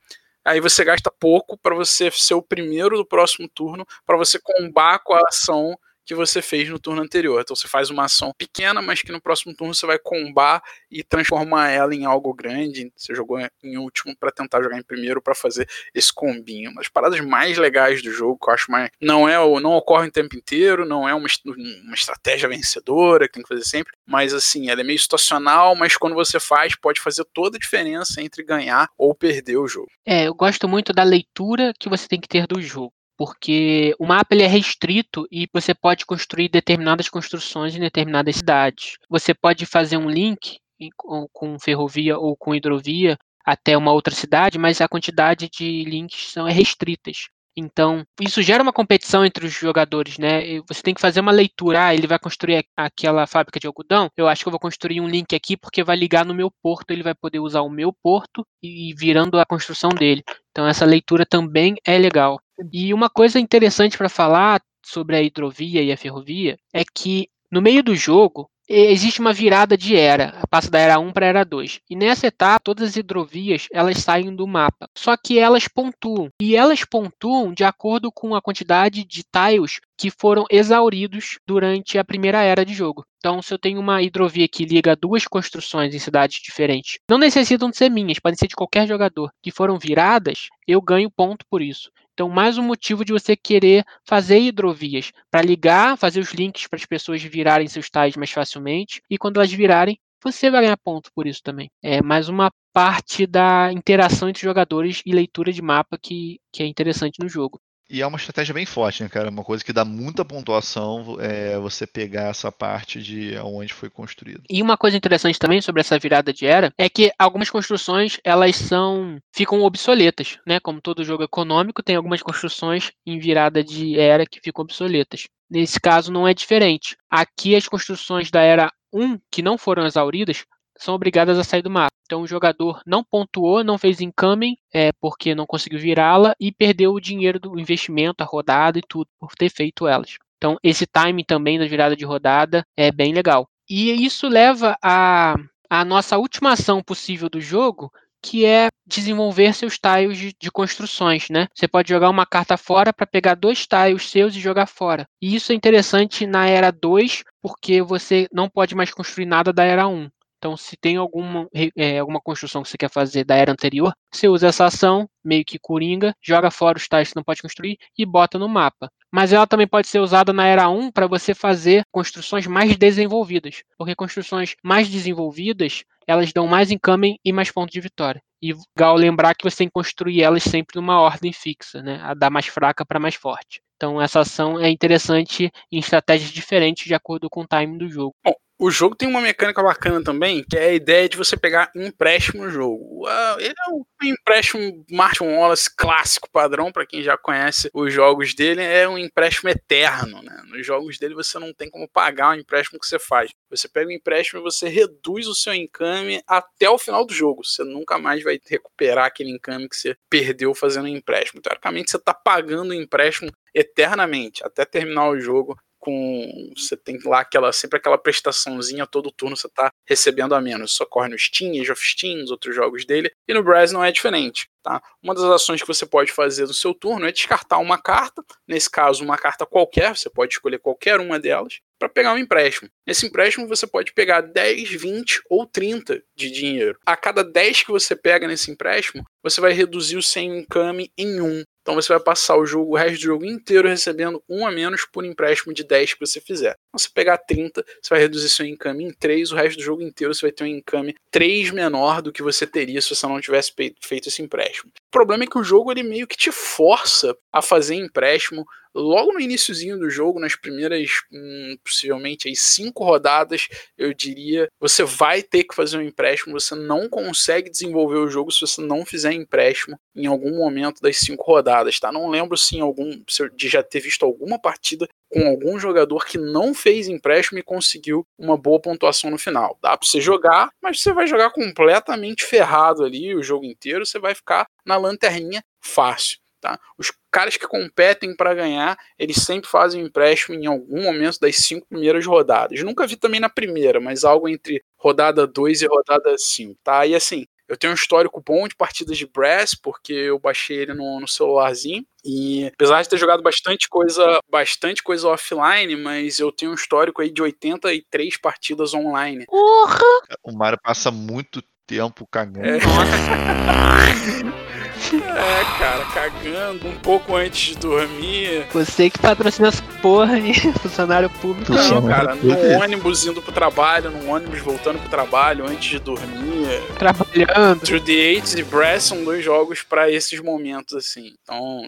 aí você gasta pouco para você ser o primeiro do próximo turno, para você combar com a ação que você fez no turno anterior. Então você faz uma ação pequena, mas que no próximo turno você vai combar e transformar ela em algo grande. Você jogou em último para tentar jogar em primeiro para fazer esse combinho. Uma das paradas mais legais do jogo, que eu acho mais. Não é não ocorre o tempo inteiro, não é uma, uma estratégia vencedora que tem que fazer sempre, mas assim, ela é meio situacional, mas quando você faz, pode fazer toda a diferença entre ganhar ou perder o jogo. É, eu gosto muito da leitura que você tem que ter do jogo porque o mapa ele é restrito e você pode construir determinadas construções em determinadas cidades. Você pode fazer um link com ferrovia ou com hidrovia até uma outra cidade, mas a quantidade de links são restritas. Então, isso gera uma competição entre os jogadores, né? Você tem que fazer uma leitura. Ah, ele vai construir aquela fábrica de algodão. Eu acho que eu vou construir um link aqui porque vai ligar no meu porto. Ele vai poder usar o meu porto e virando a construção dele. Então, essa leitura também é legal. E uma coisa interessante para falar sobre a hidrovia e a ferrovia é que no meio do jogo existe uma virada de era, passa da era 1 para a era 2. E nessa etapa, todas as hidrovias elas saem do mapa. Só que elas pontuam. E elas pontuam de acordo com a quantidade de tiles que foram exauridos durante a primeira era de jogo. Então, se eu tenho uma hidrovia que liga duas construções em cidades diferentes, não necessitam de ser minhas, podem ser de qualquer jogador, que foram viradas, eu ganho ponto por isso. Então, mais um motivo de você querer fazer hidrovias para ligar, fazer os links para as pessoas virarem seus tais mais facilmente e quando elas virarem, você vai ganhar ponto por isso também. É mais uma parte da interação entre jogadores e leitura de mapa que, que é interessante no jogo. E é uma estratégia bem forte, né, cara? Uma coisa que dá muita pontuação é você pegar essa parte de onde foi construído. E uma coisa interessante também sobre essa virada de era é que algumas construções elas são ficam obsoletas, né? Como todo jogo econômico, tem algumas construções em virada de era que ficam obsoletas. Nesse caso não é diferente. Aqui as construções da era 1 que não foram exauridas são obrigadas a sair do mapa. Então o jogador não pontuou, não fez incoming, é, porque não conseguiu virá-la e perdeu o dinheiro do investimento, a rodada e tudo, por ter feito elas. Então esse timing também da virada de rodada é bem legal. E isso leva a, a nossa última ação possível do jogo, que é desenvolver seus tiles de, de, construções, né? Você pode jogar uma carta fora para pegar dois tiles seus e jogar fora. E isso é interessante na era 2, porque você não pode mais construir nada da era 1. Então, se tem alguma, é, alguma construção que você quer fazer da era anterior, você usa essa ação, meio que coringa, joga fora os tais que não pode construir e bota no mapa. Mas ela também pode ser usada na era 1 para você fazer construções mais desenvolvidas. Porque construções mais desenvolvidas, elas dão mais incoming e mais pontos de vitória. E legal lembrar que você tem que construir elas sempre numa ordem fixa, né? A da mais fraca para mais forte. Então essa ação é interessante em estratégias diferentes de acordo com o time do jogo. Bom, o jogo tem uma mecânica bacana também, que é a ideia de você pegar empréstimo no jogo. Ele é um empréstimo Martin Wallace clássico, padrão, para quem já conhece os jogos dele, é um empréstimo eterno. Né? Nos jogos dele você não tem como pagar o empréstimo que você faz. Você pega o empréstimo e você reduz o seu encame até o final do jogo. Você nunca mais vai recuperar aquele encame que você perdeu fazendo o empréstimo. Teoricamente, você está pagando o empréstimo eternamente, até terminar o jogo com. Você tem lá aquela, sempre aquela prestaçãozinha, todo turno você tá recebendo a menos. Isso ocorre no Steam, Age of Steam, nos outros jogos dele. E no Brass não é diferente. Tá? Uma das ações que você pode fazer no seu turno é descartar uma carta, nesse caso, uma carta qualquer, você pode escolher qualquer uma delas, para pegar um empréstimo. Nesse empréstimo você pode pegar 10, 20 ou 30 de dinheiro. A cada 10 que você pega nesse empréstimo, você vai reduzir o seu income em 1. Então você vai passar o jogo, o resto do jogo inteiro recebendo um a menos por empréstimo de 10 que você fizer. Então, se pegar 30, você vai reduzir seu income em 3, o resto do jogo inteiro você vai ter um income 3 menor do que você teria se você não tivesse feito esse empréstimo. O problema é que o jogo ele meio que te força a fazer empréstimo logo no iníciozinho do jogo, nas primeiras, hum, possivelmente aí cinco rodadas, eu diria, você vai ter que fazer um empréstimo, você não consegue desenvolver o jogo se você não fizer empréstimo em algum momento das cinco rodadas, tá? Não lembro se algum, se de já ter visto alguma partida com algum jogador que não fez empréstimo e conseguiu uma boa pontuação no final. Dá para você jogar, mas você vai jogar completamente ferrado ali o jogo inteiro, você vai ficar na lanterninha fácil. Tá? Os caras que competem para ganhar, eles sempre fazem um empréstimo em algum momento das cinco primeiras rodadas. Nunca vi também na primeira, mas algo entre rodada 2 e rodada 5. Tá? E assim, eu tenho um histórico bom de partidas de Brass, porque eu baixei ele no, no, celularzinho. E apesar de ter jogado bastante coisa, bastante coisa offline, mas eu tenho um histórico aí de 83 partidas online. Porra! O Mario passa muito tempo cagando. É. *laughs* É, cara, cagando um pouco antes de dormir. Você que patrocina essa porra aí, *laughs* funcionário público. Não, cara, no ônibus indo pro trabalho, no ônibus voltando pro trabalho antes de dormir. Trabalhando. True the Eight e Brass são dois jogos para esses momentos, assim. Então,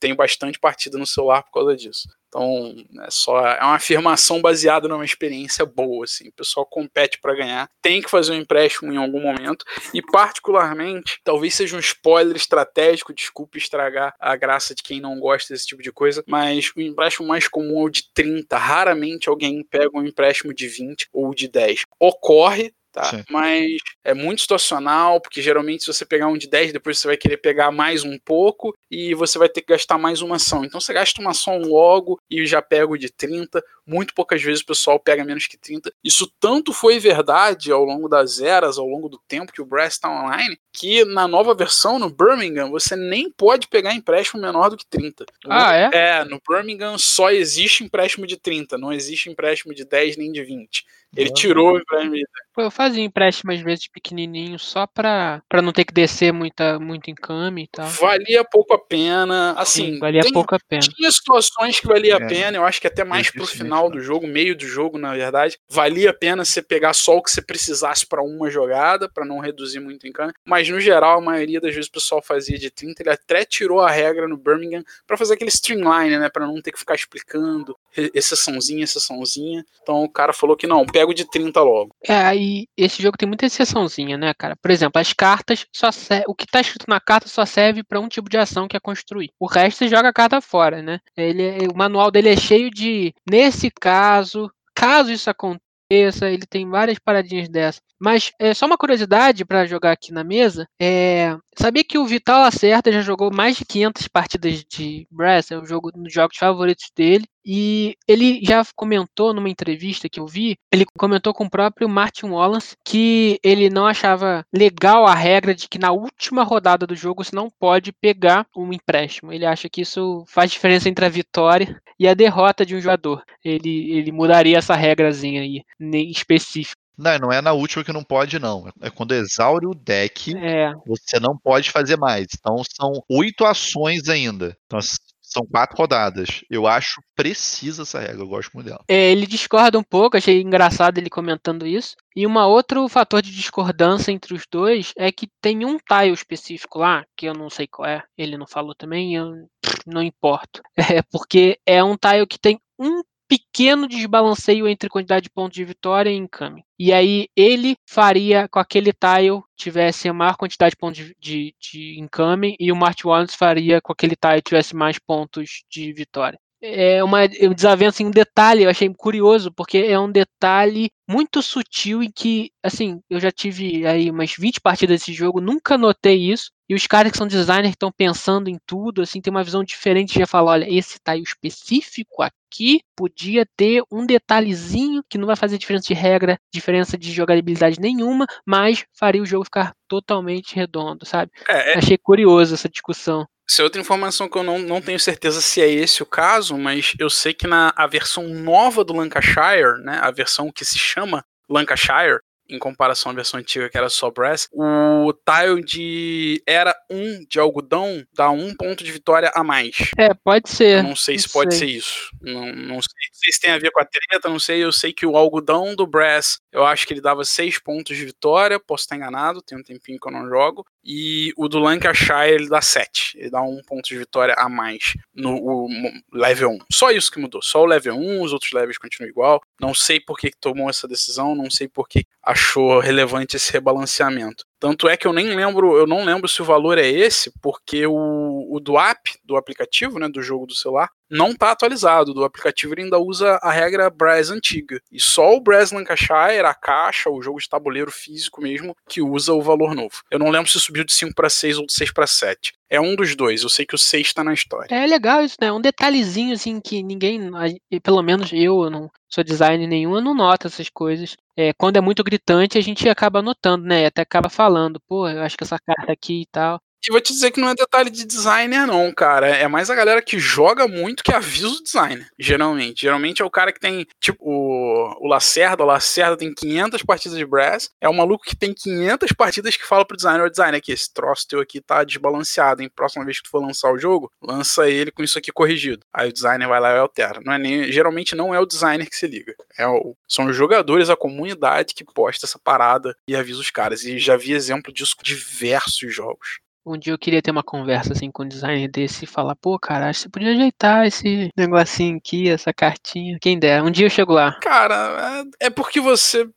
tenho bastante partida no celular por causa disso. Então, é só é uma afirmação baseada numa experiência boa, assim. O pessoal compete para ganhar, tem que fazer um empréstimo em algum momento e particularmente, talvez seja um spoiler estratégico, desculpe estragar a graça de quem não gosta desse tipo de coisa, mas o empréstimo mais comum é o de 30, raramente alguém pega um empréstimo de 20 ou de 10. Ocorre, tá? Sim. Mas é muito situacional, porque geralmente se você pegar um de 10, depois você vai querer pegar mais um pouco e você vai ter que gastar mais uma ação. Então você gasta uma ação logo e já pega o de 30. Muito poucas vezes o pessoal pega menos que 30. Isso tanto foi verdade ao longo das eras, ao longo do tempo que o Brass está online, que na nova versão, no Birmingham, você nem pode pegar empréstimo menor do que 30. Ah, é? É, no Birmingham só existe empréstimo de 30, não existe empréstimo de 10 nem de 20. Ele tirou o 10. Eu fazia empréstimo às vezes pequenininho só pra, pra não ter que descer muita, muito encame e tal. Valia pouco a pena, assim. Sim, valia tem, pouco a pena. Tinha situações que valia é. a pena, eu acho que até mais pro final do jogo, meio do jogo, na verdade. Valia a pena você pegar só o que você precisasse para uma jogada, para não reduzir muito encame. Mas no geral, a maioria das vezes o pessoal fazia de 30, ele até tirou a regra no Birmingham para fazer aquele streamline, né? Pra não ter que ficar explicando exceçãozinha, exceçãozinha. Então o cara falou que não, pego de 30 logo. É, aí esse jogo tem muita exceçãozinha, né, cara? Por exemplo, as cartas só serve, o que tá escrito na carta só serve para um tipo de ação que é construir. O resto você joga a carta fora, né? Ele, é, o manual dele é cheio de nesse caso, caso isso aconteça ele tem várias paradinhas dessa. Mas é só uma curiosidade para jogar aqui na mesa. É, sabia que o Vital Lacerda já jogou mais de 500 partidas de Brass, é um jogo um dos jogos favoritos dele. E ele já comentou numa entrevista que eu vi, ele comentou com o próprio Martin Wallace que ele não achava legal a regra de que na última rodada do jogo você não pode pegar um empréstimo. Ele acha que isso faz diferença entre a vitória e a derrota de um jogador. Ele, ele mudaria essa regrazinha aí, específica. Não, não é na última que não pode, não. É quando exaure o deck, é. você não pode fazer mais. Então são oito ações ainda. Então, são quatro rodadas. Eu acho precisa essa regra, eu gosto muito dela. É, ele discorda um pouco, achei engraçado ele comentando isso. E um outro fator de discordância entre os dois é que tem um tile específico lá, que eu não sei qual é, ele não falou também, eu não importo. *laughs* É porque é um tile que tem um pequeno desbalanceio entre quantidade de pontos de vitória e encame. E aí ele faria com aquele tile tivesse a maior quantidade de pontos de, de, de encame e o Martin Wallace faria com aquele tile tivesse mais pontos de vitória é uma desavença em um detalhe, eu achei curioso, porque é um detalhe muito sutil em que, assim, eu já tive aí umas 20 partidas desse jogo, nunca notei isso, e os caras que são designers estão pensando em tudo, assim, tem uma visão diferente, já fala, olha, esse tá aí específico aqui, podia ter um detalhezinho que não vai fazer diferença de regra, diferença de jogabilidade nenhuma, mas faria o jogo ficar totalmente redondo, sabe? É, é... Achei curioso essa discussão Essa é outra informação que eu não, não tenho certeza se é esse o caso, mas eu sei que na a versão nova do Lancashire, né, a versão que se chama Lancashire, em comparação à versão antiga que era só brass, o tile de era 1 de algodão dá um ponto de vitória a mais. É, pode ser. Eu não sei se pode ser isso. Não, não sei, não sei se tem a ver com a treta, não sei. Eu sei que o algodão do brass, eu acho que ele dava 6 pontos de vitória, posso estar enganado, tem um tempinho que eu não jogo. E o do Lancashire ele dá 7. Ele dá um ponto de vitória a mais no o, level 1. Só isso que mudou. Só o level 1, os outros levels continuam igual. Não sei por que tomou essa decisão, não sei por que achou relevante esse rebalanceamento. Tanto é que eu nem lembro, eu não lembro se o valor é esse, porque o, o do app, do aplicativo, né, do jogo do celular, não está atualizado. Do aplicativo ele ainda usa a regra Brass antiga. E só o Brass Lancashire, a caixa, o jogo de tabuleiro físico mesmo, que usa o valor novo. Eu não lembro se subiu de 5 para 6 ou de 6 para 7. É um dos dois, eu sei que o 6 está na história. É legal isso, né? Um detalhezinho assim que ninguém, pelo menos eu, eu não sou design nenhum, eu não noto essas coisas é, quando é muito gritante, a gente acaba notando, né? Até acaba falando, pô, eu acho que essa carta aqui e tal. E vou te dizer que não é detalhe de designer, não, cara. É mais a galera que joga muito que avisa o designer, geralmente. Geralmente é o cara que tem, tipo, o, Lacerda. O Lacerda tem 500 partidas de Brass. É o maluco que tem 500 partidas que fala pro designer: o designer aqui, esse troço teu aqui tá desbalanceado, hein? Próxima vez que tu for lançar o jogo, lança ele com isso aqui corrigido. Aí o designer vai lá e altera. Não é nem, geralmente não é o designer que se liga. É o, são os jogadores, a comunidade que posta essa parada e avisa os caras. E já vi exemplo disso com diversos jogos. Um dia eu queria ter uma conversa assim com um designer desse e falar, pô, cara, acho que você podia ajeitar esse negocinho aqui, essa cartinha. Quem dera. Um dia eu chego lá. Cara, é, é porque você.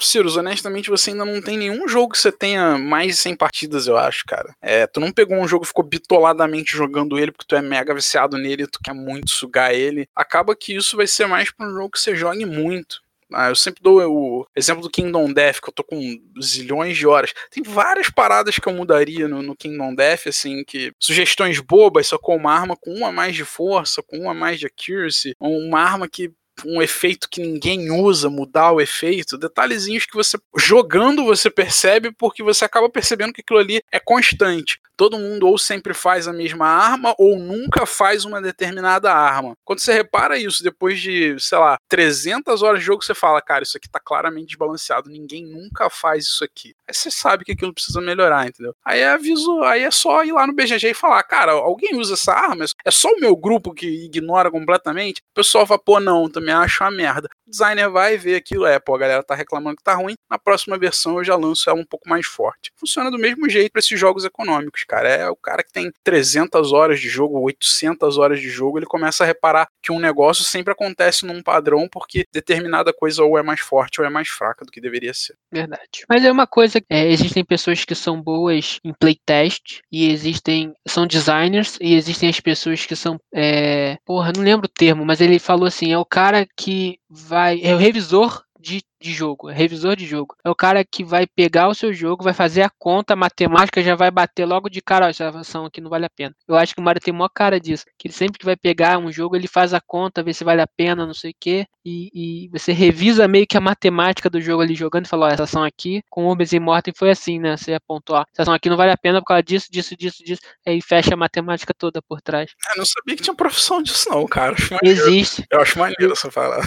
Cirus, honestamente, você ainda não tem nenhum jogo que você tenha mais de 100 partidas, eu acho, cara. É, tu não pegou um jogo e ficou bitoladamente jogando ele porque tu é mega viciado nele tu quer muito sugar ele. Acaba que isso vai ser mais pra um jogo que você jogue muito. Ah, eu sempre dou o exemplo do Kingdom Death, que eu tô com zilhões de horas. Tem várias paradas que eu mudaria no, no Kingdom Death, assim, que sugestões bobas, só com uma arma com uma mais de força, com uma mais de accuracy, uma arma que um efeito que ninguém usa, mudar o efeito, detalhezinhos que você jogando você percebe porque você acaba percebendo que aquilo ali é constante. Todo mundo ou sempre faz a mesma arma ou nunca faz uma determinada arma. Quando você repara isso depois de, sei lá, 300 horas de jogo, você fala, cara, isso aqui tá claramente desbalanceado, ninguém nunca faz isso aqui. Aí você sabe que aquilo precisa melhorar, entendeu? Aí é aviso, aí é só ir lá no BGG e falar, cara, alguém usa essa arma? É só o meu grupo que ignora completamente? O pessoal fala, pô, não, também acho uma merda. O designer vai ver aquilo, é, pô, a galera tá reclamando que tá ruim, na próxima versão eu já lanço ela um pouco mais forte. Funciona do mesmo jeito para esses jogos econômicos, cara. É o cara que tem 300 horas de jogo, 800 horas de jogo, ele começa a reparar que um negócio sempre acontece num padrão porque determinada coisa ou é mais forte ou é mais fraca do que deveria ser. Verdade. Mas é uma coisa, é, existem pessoas que são boas em playtest e existem, são designers e existem as pessoas que são, é, porra, não lembro o termo, mas ele falou assim, é o cara que vai. É o revisor de de jogo, é revisor de jogo. É o cara que vai pegar o seu jogo, vai fazer a conta, a matemática já vai bater logo de cara, ó, essa ação aqui não vale a pena. Eu acho que o Mario tem maior cara disso, que ele sempre que vai pegar um jogo, ele faz a conta, vê se vale a pena, não sei o quê, e, e você revisa meio que a matemática do jogo ali jogando e fala, ó, essa ação aqui, com o Urbis e Mortem foi assim, né? Você apontou, ó, essa ação aqui não vale a pena por causa disso, disso, disso, disso, aí fecha a matemática toda por trás. Eu não sabia que tinha profissão disso não, cara. Existe. Eu acho maneiro essa parada.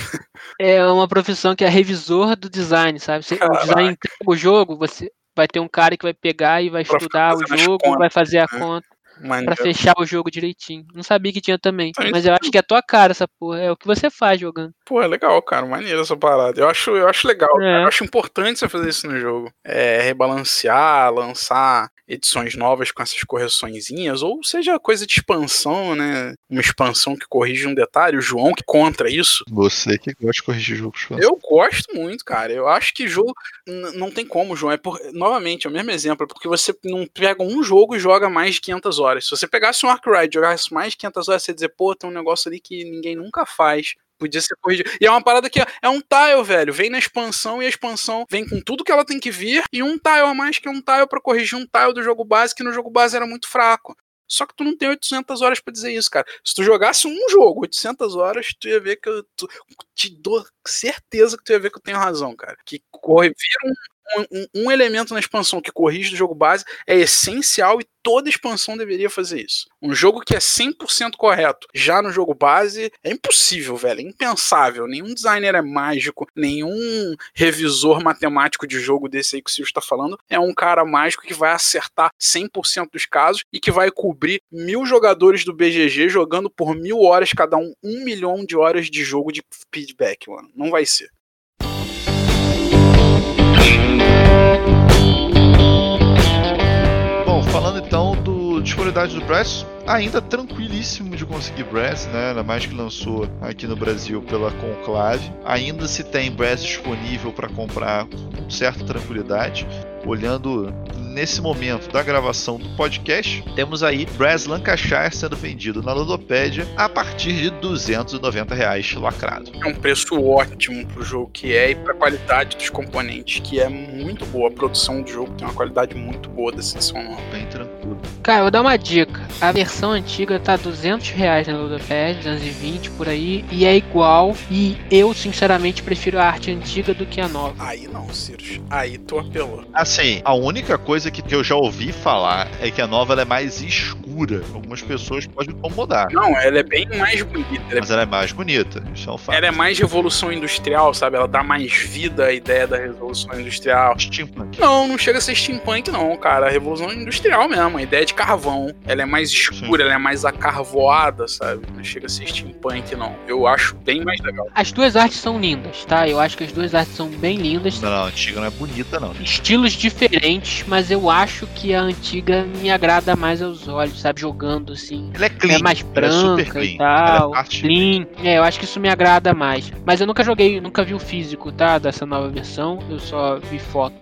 É uma profissão que é revisor do design, sabe? Você, o design entrega o jogo, você vai ter um cara que vai pegar e vai pra estudar o jogo, vai fazer a né? conta para fechar o jogo direitinho. Não sabia que tinha também, então, mas eu acho que é a tua cara essa porra, é o que você faz jogando. Pô, é legal, cara, maneiro essa parada. Eu acho, eu acho legal, é. eu acho importante você fazer isso no jogo. É, rebalancear, lançar edições novas com essas correçõezinhas, ou seja, coisa de expansão, né? Uma expansão que corrige um detalhe, o João que contra isso. Você que gosta de corrigir jogos. Eu gosto muito, cara. Eu acho que jogo não tem como, João. É por... novamente, é o mesmo exemplo, é porque você não pega um jogo e joga mais de 500 horas. Se você pegasse um Arkwright e jogasse mais de 500 horas, você dizer, pô, tem um negócio ali que ninguém nunca faz. Podia ser corrigido. E é uma parada que é, é um tile, velho. Vem na expansão e a expansão vem com tudo que ela tem que vir e um tile a mais que um tile para corrigir um tile do jogo base que no jogo base era muito fraco. Só que tu não tem 800 horas para dizer isso, cara. Se tu jogasse um jogo 800 horas, tu ia ver que eu tu, te dou certeza que tu ia ver que eu tenho razão, cara. Que corre, vira um, um, um, elemento na expansão que corrige o jogo base é essencial e toda expansão deveria fazer isso. Um jogo que é 100% correto já no jogo base é impossível, velho. É impensável. Nenhum designer é mágico, nenhum revisor matemático de jogo desse aí que o Silvio está falando é um cara mágico que vai acertar 100% dos casos e que vai cobrir mil jogadores do BGG jogando por mil horas cada um, um milhão de horas de jogo de feedback, mano. Não vai ser. Disponibilidade do Brass, ainda tranquilíssimo de conseguir Brass, né? Ainda mais que lançou aqui no Brasil pela Conclave. Ainda se tem Brass disponível para comprar com certa tranquilidade. Olhando nesse momento da gravação do podcast, temos aí Brass Lancashire sendo vendido na Ludopédia a partir de 290 reais lacrado. É um preço ótimo pro jogo que é e pra qualidade dos componentes, que é muito boa. A produção do jogo tem uma qualidade muito boa dessa edição nova. Bem tranquilo. Cara, eu vou dar uma dica. A versão antiga tá 200 reais na Ludopad, 220 por aí, e é igual. E eu, sinceramente, prefiro a arte antiga do que a nova. Aí não, Cirus. Aí tu apelou. Assim, a única coisa que, que eu já ouvi falar é que a nova ela é mais escura. Algumas pessoas podem incomodar. Não, ela é bem mais bonita. Ela é Mas ela é mais bonita. Isso é um fato. Ela é mais revolução industrial, sabe? Ela dá mais vida à ideia da revolução industrial. steampunk. Não, não chega a ser steampunk, não, cara. A revolução industrial mesmo, a ideia de carvão. Ela é mais escura, ela é mais acarvoada, sabe? Não chega a ser steampunk, não. Eu acho bem mais legal. As duas artes são lindas, tá? Eu acho que as duas artes são bem lindas. Não, não, a antiga não é bonita, não. Estilos diferentes, mas eu acho que a antiga me agrada mais aos olhos, sabe? Jogando assim. Ela é clean. é mais ela é super branca clean. e tal. Ela é Clean. É, eu acho que isso me agrada mais. Mas eu nunca joguei, nunca vi o físico, tá? Dessa nova versão. Eu só vi foto.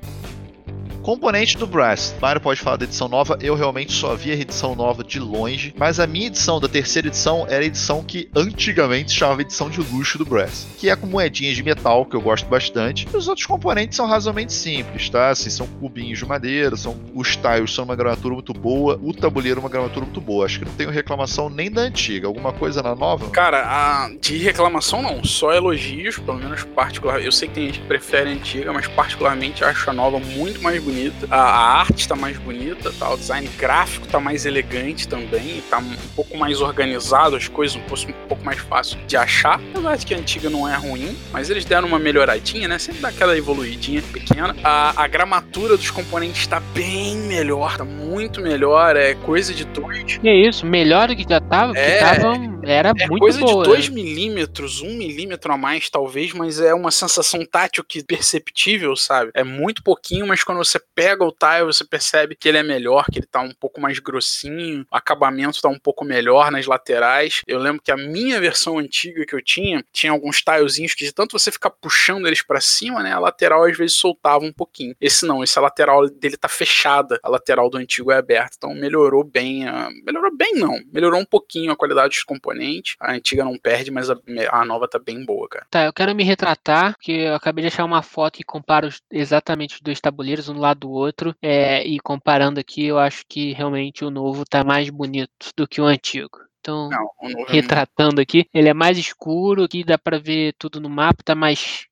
Componente do Brass. Mário pode falar da edição nova. Eu realmente só vi a edição nova de longe. Mas a minha edição da terceira edição era a edição que antigamente chamava edição de luxo do Brass. Que é com moedinhas de metal, que eu gosto bastante. E os outros componentes são razoavelmente simples, tá? Assim, são cubinhos de madeira, são os tiles são uma gramatura muito boa, o tabuleiro é uma gramatura muito boa. Acho que não tenho reclamação nem da antiga. Alguma coisa na nova? Cara, a, de reclamação não, só elogios, pelo menos particular. Eu sei que tem gente que prefere a antiga, mas particularmente acho a nova muito mais bonita. A, a arte tá mais bonita, tá? o design gráfico tá mais elegante também, tá um pouco mais organizado, as coisas um pouco, um pouco mais fácil de achar. Apesar de que a antiga não é ruim, mas eles deram uma melhoradinha, né? Sempre dá aquela evoluidinha pequena. A, a gramatura dos componentes tá bem melhor, tá muito melhor, é coisa de dois. É isso, melhor do que já tava, É, tava, era É muito coisa boa. de 2 milímetros, 1 um milímetro a mais, talvez, mas é uma sensação tátil que perceptível, sabe? É muito pouquinho, mas quando você pega o tile, você percebe que ele é melhor, que ele tá um pouco mais grossinho, o acabamento tá um pouco melhor nas laterais. Eu lembro que a minha versão antiga que eu tinha, tinha alguns tilezinhos que de tanto você ficar puxando eles pra cima, né, a lateral às vezes soltava um pouquinho. Esse não, esse a lateral dele tá fechada, a lateral do antigo é aberta, então melhorou bem, a... melhorou bem não, melhorou um pouquinho a qualidade dos componentes. A antiga não perde, mas a, a nova tá bem boa, cara. Tá, eu quero me retratar, porque eu acabei de achar uma foto que compara os- exatamente os dois tabuleiros, um do lado do outro, é, e comparando aqui, eu acho que realmente o novo tá mais bonito do que o antigo. Então, Não, é retratando aqui, ele é mais escuro, aqui dá pra ver tudo no mapa, tá mais.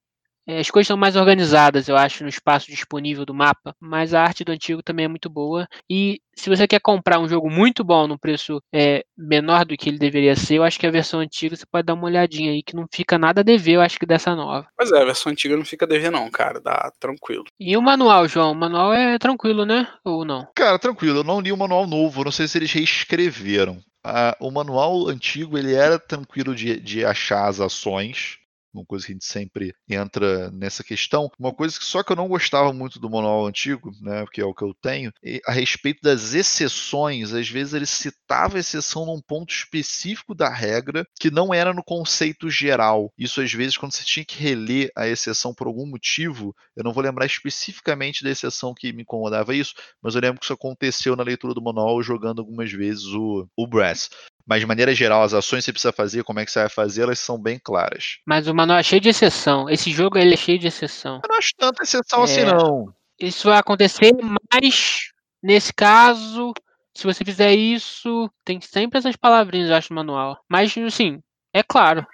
É, As coisas são mais organizadas, eu acho, no espaço disponível do mapa. Mas a arte do antigo também é muito boa. E se você quer comprar um jogo muito bom num preço é, menor do que ele deveria ser, eu acho que a versão antiga você pode dar uma olhadinha aí, que não fica nada a dever, eu acho que dessa nova. Pois é, a versão antiga não fica devendo não, cara, dá tranquilo. E o manual, João? O manual é tranquilo, né? Ou não? Cara, tranquilo, eu não li o manual novo, não sei se eles reescreveram. Ah, o manual antigo ele era tranquilo de, de achar as ações, uma coisa que a gente sempre entra nessa questão. Uma coisa que só que eu não gostava muito do manual antigo, né, porque é o que eu tenho, a respeito das exceções, às vezes ele citava exceção num ponto específico da regra que não era no conceito geral. Isso às vezes quando você tinha que reler a exceção por algum motivo, eu não vou lembrar especificamente da exceção que me incomodava isso, mas eu lembro que isso aconteceu na leitura do manual jogando algumas vezes o, o Brass. Mas de maneira geral, as ações que você precisa fazer, como é que você vai fazer, elas são bem claras. Mas o manual é cheio de exceção. Esse jogo ele é cheio de exceção. Eu não acho tanta exceção assim, É. não. Isso vai acontecer, mas nesse caso, se você fizer isso, tem sempre essas palavrinhas, eu acho, no manual. Mas, assim, É claro.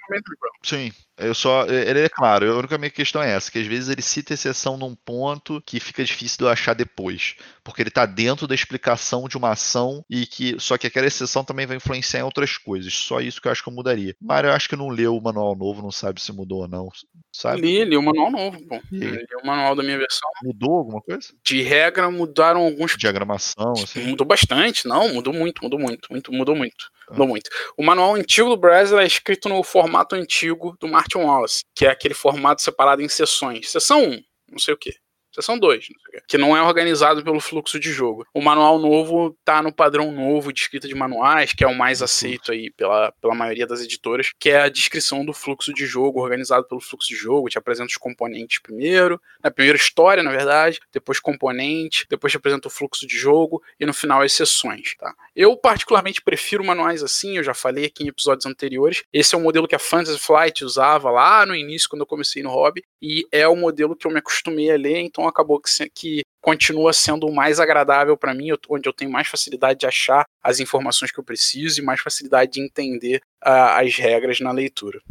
Sim. Eu só. Ele é claro, a única minha questão é essa, que às vezes ele cita exceção num ponto que fica difícil de eu achar depois. Porque ele tá dentro da explicação de uma ação e que. Só que aquela exceção também vai influenciar em outras coisas. Só isso que eu acho que eu mudaria. Mário, eu acho que não leu o manual novo, não sabe se mudou ou não. Sabe? Li, li o manual novo, pô. Li o manual da minha versão. Mudou alguma coisa? De regra, mudaram alguns. Diagramação, assim. Mudou bastante, não, mudou muito, mudou muito, muito mudou muito. Mudou muito. O manual antigo do Brasil é escrito no formato antigo do Martin Wallace, que é aquele formato separado em sessões. Sessão 1, não sei o quê. Sessão 2, que não é organizado pelo fluxo de jogo. O manual novo tá no padrão novo de escrita de manuais, que é o mais aceito aí pela, pela maioria das editoras, que é a descrição do fluxo de jogo, organizado pelo fluxo de jogo. Te apresenta os componentes primeiro, na primeira história, na verdade, depois componente, depois te apresenta o fluxo de jogo e no final as sessões, tá? Eu particularmente prefiro manuais assim, eu já falei aqui em episódios anteriores. Esse é o modelo que a Fantasy Flight usava lá no início, quando eu comecei no hobby, e é o modelo que eu me acostumei a ler, então acabou que, que continua sendo o mais agradável para mim, onde eu tenho mais facilidade de achar as informações que eu preciso e mais facilidade de entender uh, as regras na leitura.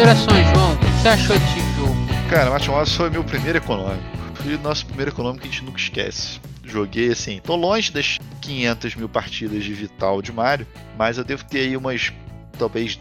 Considerações, João. O que você achou desse jogo? Cara, Martin Wallace foi meu primeiro econômico. Foi o nosso primeiro econômico que a gente nunca esquece. Joguei assim, tô longe das 500 mil partidas de Vital de Mario, mas eu devo ter aí umas, talvez,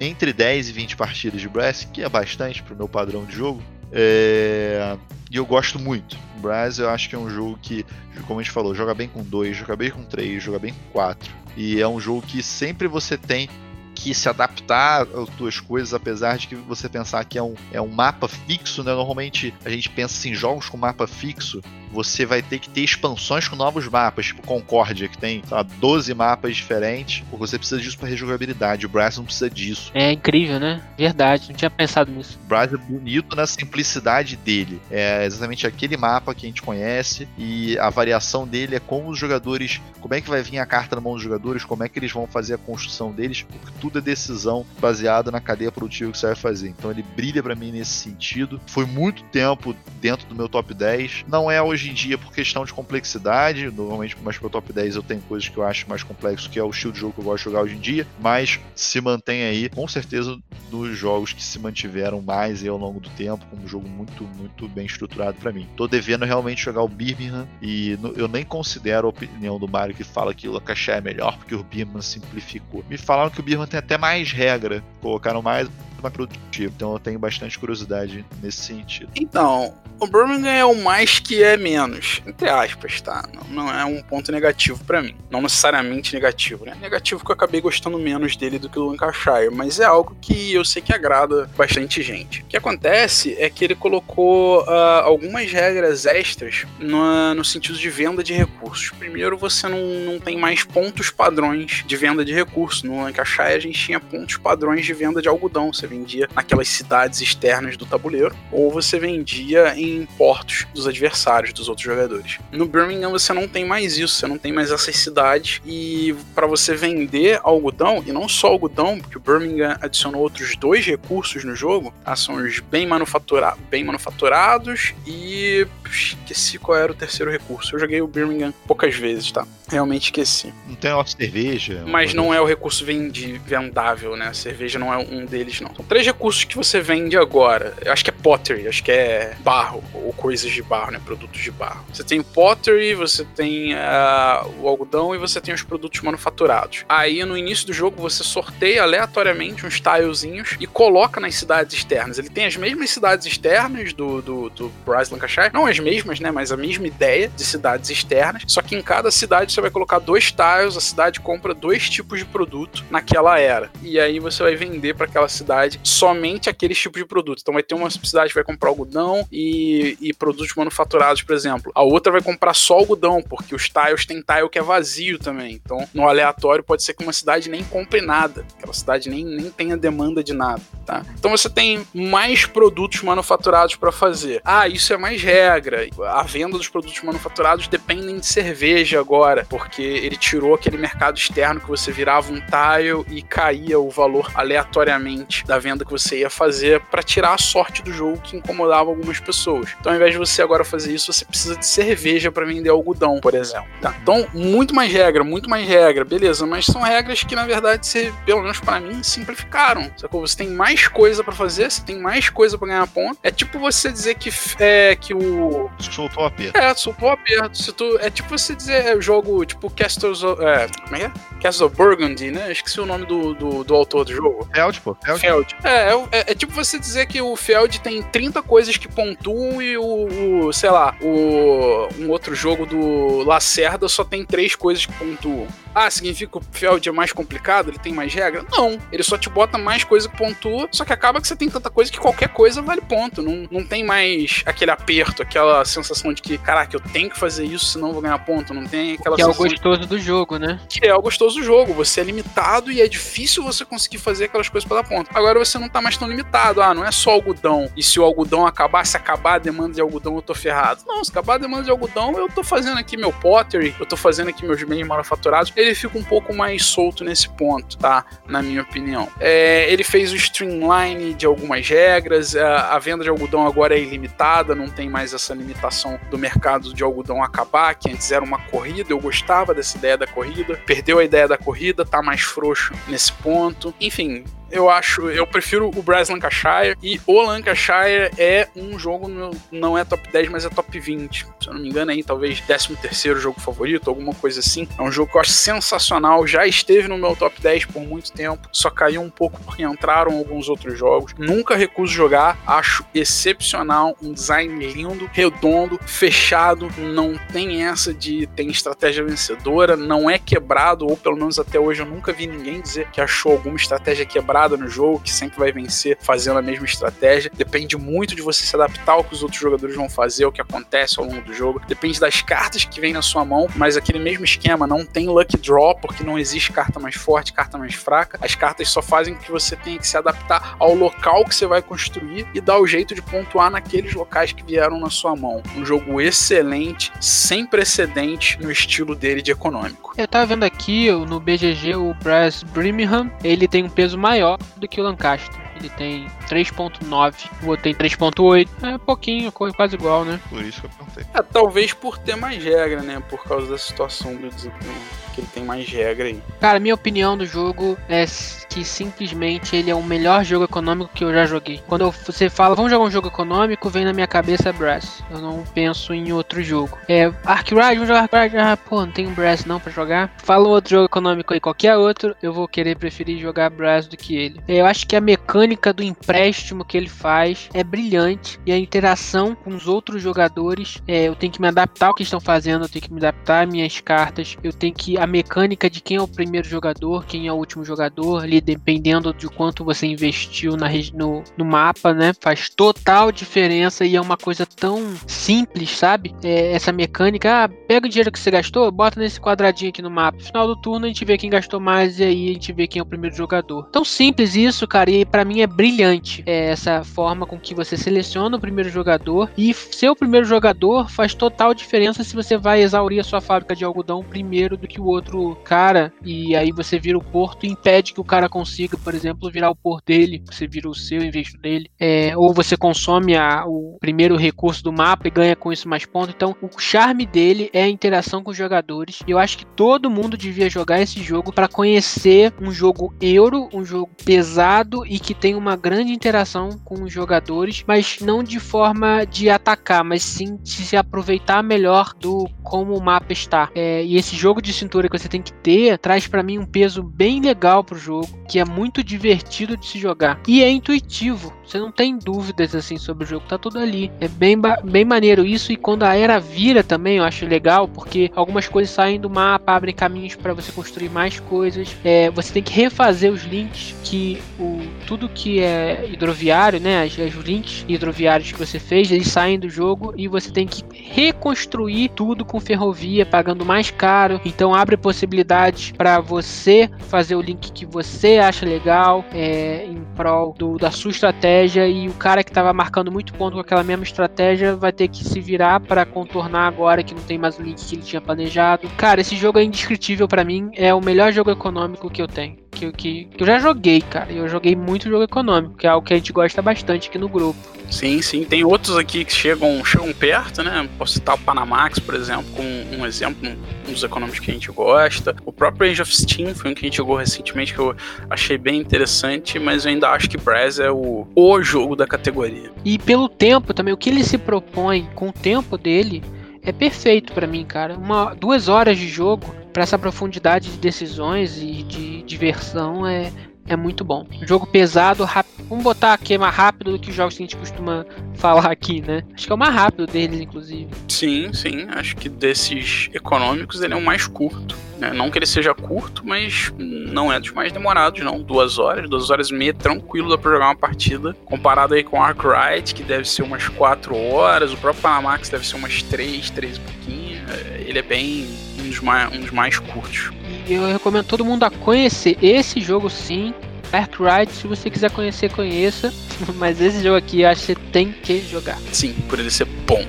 entre 10 e 20 partidas de Brass, que é bastante pro meu padrão de jogo. É... E eu gosto muito. Brass eu acho que é um jogo que, como a gente falou, joga bem com 2, joga bem com 3, joga bem com 4. E é um jogo que sempre você tem que se adaptar às duas coisas, apesar de que você pensar que é um, é um mapa fixo, né? Normalmente a gente pensa em jogos com mapa fixo, você vai ter que ter expansões com novos mapas, tipo Concórdia, que tem, lá, 12 mapas diferentes, porque você precisa disso para rejogabilidade. O Brass não precisa disso. É incrível, né? Verdade, não tinha pensado nisso. O Brass é bonito na simplicidade dele. É exatamente aquele mapa que a gente conhece e a variação dele é como os jogadores, como é que vai vir a carta na mão dos jogadores, como é que eles vão fazer a construção deles, porque tudo é decisão baseada na cadeia produtiva que você vai fazer. Então ele brilha para mim nesse sentido. Foi muito tempo dentro do meu top 10. Não é hoje em dia por questão de complexidade. Normalmente, mais pro top 10 eu tenho coisas que eu acho mais complexo, que é o estilo de jogo que eu gosto de jogar hoje em dia. Mas se mantém aí, com certeza, dos jogos que se mantiveram mais ao longo do tempo, como um jogo muito, muito bem estruturado para mim. Tô devendo realmente jogar o Birmingham e eu nem considero a opinião do Mario que fala que o Lancashire é melhor porque o Birmingham simplificou. Me falaram que o Birmingham tem até mais regra, colocaram mais mais produtivo. Então eu tenho bastante curiosidade nesse sentido. Então, o Birmingham é o mais que é menos, entre aspas, tá? Não, não é um ponto negativo para mim. Não necessariamente negativo, né? Negativo que eu acabei gostando menos dele do que o Lancashire, mas é algo que eu sei que agrada bastante gente. O que acontece é que ele colocou uh, algumas regras extras no, no sentido de venda de recursos. Primeiro, você não, não tem mais pontos padrões de venda de recursos. No Lancashire a gente tinha pontos padrões de venda de algodão. Você vendia naquelas cidades externas do tabuleiro, ou você vendia em portos dos adversários, dos outros jogadores. No Birmingham você não tem mais isso, você não tem mais essas cidades, e para você vender algodão, e não só algodão, porque o Birmingham adicionou outros dois recursos no jogo, tá? são os bem, manufatura bem manufaturados e esqueci qual era o terceiro recurso. Eu joguei o Birmingham poucas vezes, tá? Realmente esqueci. Não tem uma cerveja? Mas não é o recurso vendi, vendável, né? A cerveja não é um deles, não. São três recursos que você vende agora. Eu acho que é pottery, acho que é barro, ou coisas de barro, né? Produtos de barro. Você tem o pottery, você tem uh, o algodão e você tem os produtos manufaturados. Aí no início do jogo você sorteia aleatoriamente uns tilezinhos e coloca nas cidades externas. Ele tem as mesmas cidades externas do, do, do Bryce Lancashire, não as mesmas, né? Mas a mesma ideia de cidades externas. Só que em cada cidade você vai colocar dois tiles, a cidade compra dois tipos de produto naquela era. E aí você vai vender para aquela cidade somente aqueles tipos de produtos. Então vai ter uma cidade que vai comprar algodão e, e produtos manufaturados, por exemplo. A outra vai comprar só algodão, porque os tiles tem tile que é vazio também. Então, no aleatório, pode ser que uma cidade nem compre nada. Aquela cidade nem, nem tenha demanda de nada, tá? Então você tem mais produtos manufaturados para fazer. Ah, isso é mais regra. A venda dos produtos manufaturados dependem de cerveja agora. Porque ele tirou aquele mercado externo que você virava um tile e caía o valor aleatoriamente da venda que você ia fazer para tirar a sorte do jogo que incomodava algumas pessoas. Então, ao invés de você agora fazer isso, você precisa de cerveja para vender algodão, por exemplo. Tá? Então, muito mais regra, muito mais regra, beleza, mas são regras que na verdade, você, pelo menos para mim, simplificaram. Sacou? Você tem mais coisa para fazer, você tem mais coisa para ganhar ponto. É tipo você dizer que, é, que o. Soltou o aperto. É, soltou o aperto. Se tu, é tipo você dizer é, jogo tipo Castles. É, como é que é? Castles of Burgundy, né? Esqueci o nome do, do, do autor do jogo. Feld, pô. Feld. Feld. É, é, é, tipo você dizer que o Feld tem 30 coisas que pontuam e o, o sei lá, o um outro jogo do Lacerda só tem três coisas que pontuam. Ah, significa que o Feld é mais complicado? Ele tem mais regra? Não. Ele só te bota mais coisa que pontua, só que acaba que você tem tanta coisa que qualquer coisa vale ponto. Não, não tem mais aquele aperto, aquela sensação de que, caraca, eu tenho que fazer isso, senão eu vou ganhar ponto. Não tem aquela Que é o gostoso do jogo, né? que é o gostoso do jogo. Você é limitado e é difícil você conseguir fazer aquelas coisas para dar ponto. Agora você não tá mais tão limitado. Ah, não é só algodão. E se o algodão acabar, se acabar a demanda de algodão, eu tô ferrado. Não, se acabar a demanda de algodão, eu tô fazendo aqui meu pottery, eu tô fazendo aqui meus bens manufaturados. Ele fica um pouco mais solto nesse ponto, tá? Na minha opinião. É, ele fez o streamline de algumas regras. A, a venda de algodão agora é ilimitada, não tem mais essa limitação do mercado de algodão acabar, que antes era uma corrida. Eu gostava dessa ideia da corrida. Perdeu a ideia da corrida, tá mais frouxo nesse ponto. Enfim, eu acho, eu prefiro o Brass Lancashire e o Lancashire é um jogo, não é top 10, mas é top 20. Se eu não me engano, aí talvez 13 terceiro jogo favorito, alguma coisa assim. É um jogo que eu acho sensacional, já esteve no meu top 10 por muito tempo, só caiu um pouco porque entraram alguns outros jogos. Nunca recuso jogar, acho excepcional, um design lindo, redondo, fechado, não tem essa de tem estratégia vencedora, não é quebrado, ou pelo menos até hoje eu nunca vi ninguém dizer que achou alguma estratégia quebrada no jogo, que sempre vai vencer fazendo a mesma estratégia. Depende muito de você se adaptar ao que os outros jogadores vão fazer, o que acontece ao longo do jogo. Depende das cartas que vem na sua mão, mas aquele mesmo esquema não tem lucky draw, porque não existe carta mais forte, carta mais fraca. As cartas só fazem com que você tenha que se adaptar ao local que você vai construir e dar o jeito de pontuar naqueles locais que vieram na sua mão. Um jogo excelente, sem precedente no estilo dele de econômico. Eu tava vendo aqui no BGG o Brass Birmingham, ele tem um peso maior do que o Lancaster. Ele tem 3.9, o outro tem 3.8. É pouquinho, quase igual, né? Por isso que eu perguntei. É, talvez por ter mais regra, né? Por causa da situação do desempenho, que ele tem mais regra aí. Cara, minha opinião do jogo é que simplesmente ele é o melhor jogo econômico que eu já joguei. Quando você fala, vamos jogar um jogo econômico, vem na minha cabeça Brass. Eu não penso em outro jogo. É, Ark Ride, vamos jogar Ark Ride. Ah, pô, não tem um Brass não pra jogar. Fala outro jogo econômico aí, qualquer outro, eu vou querer preferir jogar Brass do que ele. É, Eu acho que a mecânica do empréstimo que ele faz é brilhante e a interação com os outros jogadores, é, eu tenho que me adaptar ao que estão fazendo, eu tenho que me adaptar às minhas cartas, eu tenho que a mecânica de quem é o primeiro jogador, quem é o último jogador, ali dependendo de quanto você investiu na, no, no mapa, né? Faz total diferença e é uma coisa tão simples, sabe? É, essa mecânica, ah, pega o dinheiro que você gastou, bota nesse quadradinho aqui no mapa. Final do turno a gente vê quem gastou mais e aí a gente vê quem é o primeiro jogador. Tão simples isso, cara, e pra mim é brilhante. É essa forma com que você seleciona o primeiro jogador e ser o primeiro jogador faz total diferença se você vai exaurir a sua fábrica de algodão primeiro do que o outro cara e aí você vira o porto e impede que o cara consiga, por exemplo, virar o porto dele, você vira o seu em vez dele. É, ou você consome a- o primeiro recurso do mapa e ganha com isso mais pontos. Então, o charme dele é a interação com os jogadores. E eu acho que todo mundo devia jogar esse jogo para conhecer um jogo euro, um jogo pesado e que tem uma grande interação com os jogadores, mas não de forma de atacar, mas sim de se aproveitar melhor do como o mapa está. É, e esse jogo de cintura que você tem que ter traz para mim um peso bem legal pro jogo, que é muito divertido de se jogar e é intuitivo. Você não tem dúvidas assim sobre o jogo, tá tudo ali. É bem, bem maneiro isso e quando a era vira também eu acho legal, porque algumas coisas saem do mapa, abrem caminhos para você construir mais coisas. É, você tem que refazer os links que o tudo que é hidroviário, né, as, os links hidroviários que você fez, eles saem do jogo e você tem que reconstruir tudo com ferrovia, pagando mais caro. Então abre possibilidades para você fazer o link que você acha legal, é, em prol do- da sua estratégia estratégia e o cara que estava marcando muito ponto com aquela mesma estratégia vai ter que se virar para contornar agora que não tem mais o link que ele tinha planejado. Cara, esse jogo é indescritível para mim, é o melhor jogo econômico que eu tenho. Que, que, que eu já joguei, cara. Eu joguei muito jogo econômico, que é algo que a gente gosta bastante aqui no grupo. Sim, sim. Tem outros aqui que chegam, chegam perto, né? Posso citar o Panamax, por exemplo, como um exemplo, um dos econômicos que a gente gosta. O próprio Age of Steam foi um que a gente jogou recentemente que eu achei bem interessante, mas eu ainda acho que Brass é o, o jogo da categoria. E pelo tempo também, o que ele se propõe com o tempo dele é perfeito para mim, cara. Uma, duas horas de jogo para essa profundidade de decisões e de diversão é, é muito bom. Jogo pesado, rápido. Vamos botar aqui mais rápido do que os jogos que a gente costuma falar aqui, né? Acho que é o mais rápido deles, inclusive. Sim, sim. Acho que desses econômicos ele é o mais curto. Né? Não que ele seja curto, mas não é dos mais demorados, não. Duas horas, duas horas e meia, tranquilo dá pra jogar uma partida. Comparado aí com Arkwright, que deve ser umas quatro horas, o próprio Panamax deve ser umas três, três e pouquinho. É, ele é bem um dos mais, um dos mais curtos. E eu recomendo todo mundo a conhecer esse jogo sim. Arkwright, se você quiser conhecer, conheça. *laughs* Mas esse jogo aqui eu acho que você tem que jogar. Sim, por ele ser bom. *laughs*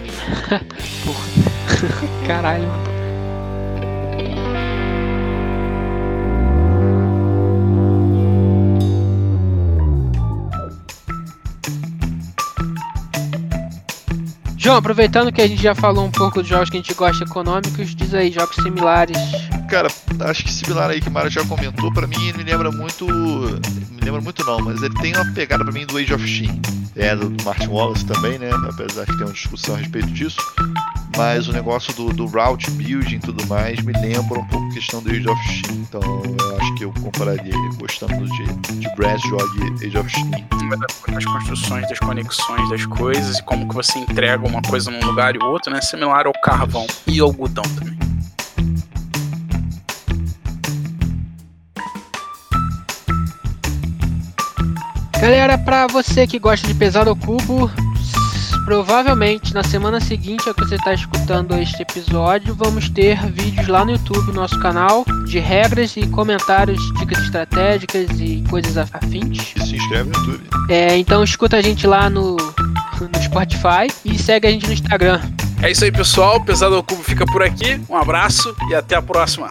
*laughs* Caralho. João, aproveitando que a gente já falou um pouco dos jogos que a gente gosta econômicos, diz aí, jogos similares. Cara, acho que similar aí que o Mário já comentou, pra mim ele me lembra muito. Me lembra muito não, mas ele tem uma pegada pra mim do Age of Steam. É, do Martin Wallace também, né? Apesar que tem uma discussão a respeito disso. Mas o negócio do, do route building e tudo mais me lembra um pouco a questão do Age of Steam. Então eu acho que eu compararia, gostando de, de Brass, jogue Age of Steam. As construções das conexões das coisas e como que você entrega uma coisa num lugar e outro, né? Similar ao carvão e ao algodão também. Galera, pra você que gosta de pesado ao cubo, provavelmente na semana seguinte a que você está escutando este episódio, vamos ter vídeos lá no YouTube, nosso canal, de regras e comentários, dicas estratégicas e coisas afins. E se inscreve no YouTube. É, então escuta a gente lá no, no Spotify e segue a gente no Instagram. É isso aí, pessoal. Pesado ao Cubo fica por aqui. Um abraço e até a próxima.